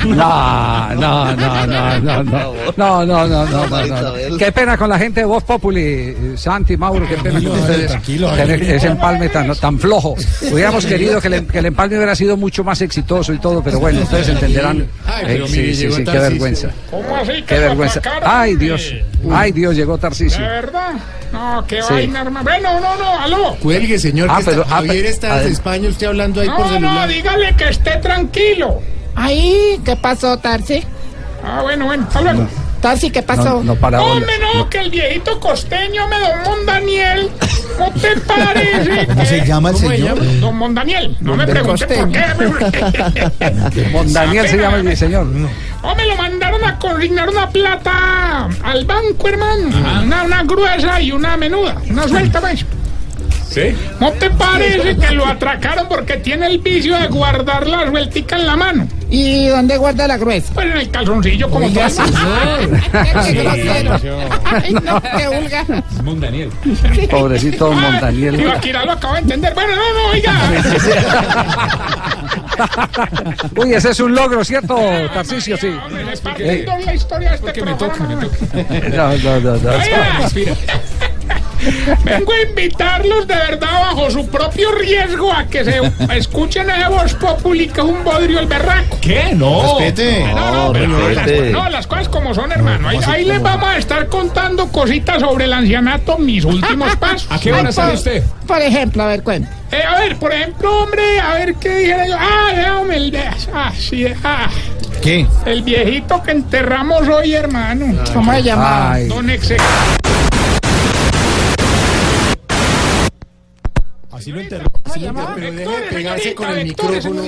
No, no, no, no, no, no, no, no, no, no, no, no. Qué pena con la gente de Voz Populi, eh, Santi, Mauro, qué pena con ustedes. tranquilo, tener tranquilo. ese empalme tan, tan flojo. Hubiéramos querido que el, que el empalme hubiera sido mucho más exitoso y todo, pero bueno, ustedes entenderán. Eh, sí, sí, sí, qué vergüenza. ¿Cómo así que Qué vergüenza. Ay? Dios. Ay, Dios, llegó Tarcisio. ¿De verdad? No, qué Sí. vaina, hermano. Bueno, no, no, aló. Cuelgue, señor. Ah, pero- está, ah, Javier está España, usted hablando ahí por No, no, celular. dígale que esté tranquilo. Ay, ¿qué pasó, Tarsi? Ah, bueno, bueno, hasta luego. Tarsi, ¿qué pasó? No, no para. Hombre, no, que el viejito costeño me don Mondaniel. ¿No te parece? ¿Cómo se llama el ¿Cómo señor? Don Mondaniel. No me Don pregunte por qué. Mon Daniel se llama el señor. Oh, me lo mandaron a consignar una plata al banco, hermano. Una, una gruesa y una menuda. Una suelta, pues. ¿Sí? ¿No te parece que lo atracaron porque tiene el vicio de guardar la sueltica en la mano? ¿Y dónde guarda la gruesa? Pues en el calzoncillo, como el mundo. Qué grosero. Ay, no, qué vulgar. Mon Daniel. Pobrecito Don Daniel. Ibaquira lo acabo de entender. Bueno, no, no, oiga. Uy, ese es un logro, ¿cierto, Tarcisio? Sí. Le partiendo la historia de este me toca, me toca. No, no, no, no. Vengo a invitarlos de verdad bajo su propio riesgo a que se escuchen esa voz es un bodrio el berraco. ¿Qué? No. Respete. No, no, pero las, respete. no, las cosas como son, hermano. Ahí, ahí les vamos a estar contando cositas sobre el ancianato, mis últimos pasos. ¿A qué hora sale usted? Por ejemplo, a ver, cuenta. Eh, a ver, por ejemplo, hombre, a ver qué dijera yo. Ah, déjame el de. Ah, sí, ah, ¿Qué? el viejito que enterramos hoy, hermano. ¿Cómo se llama? Ay. Don Exe. Así lo enterró, pero deje de pegarse con el micrófono.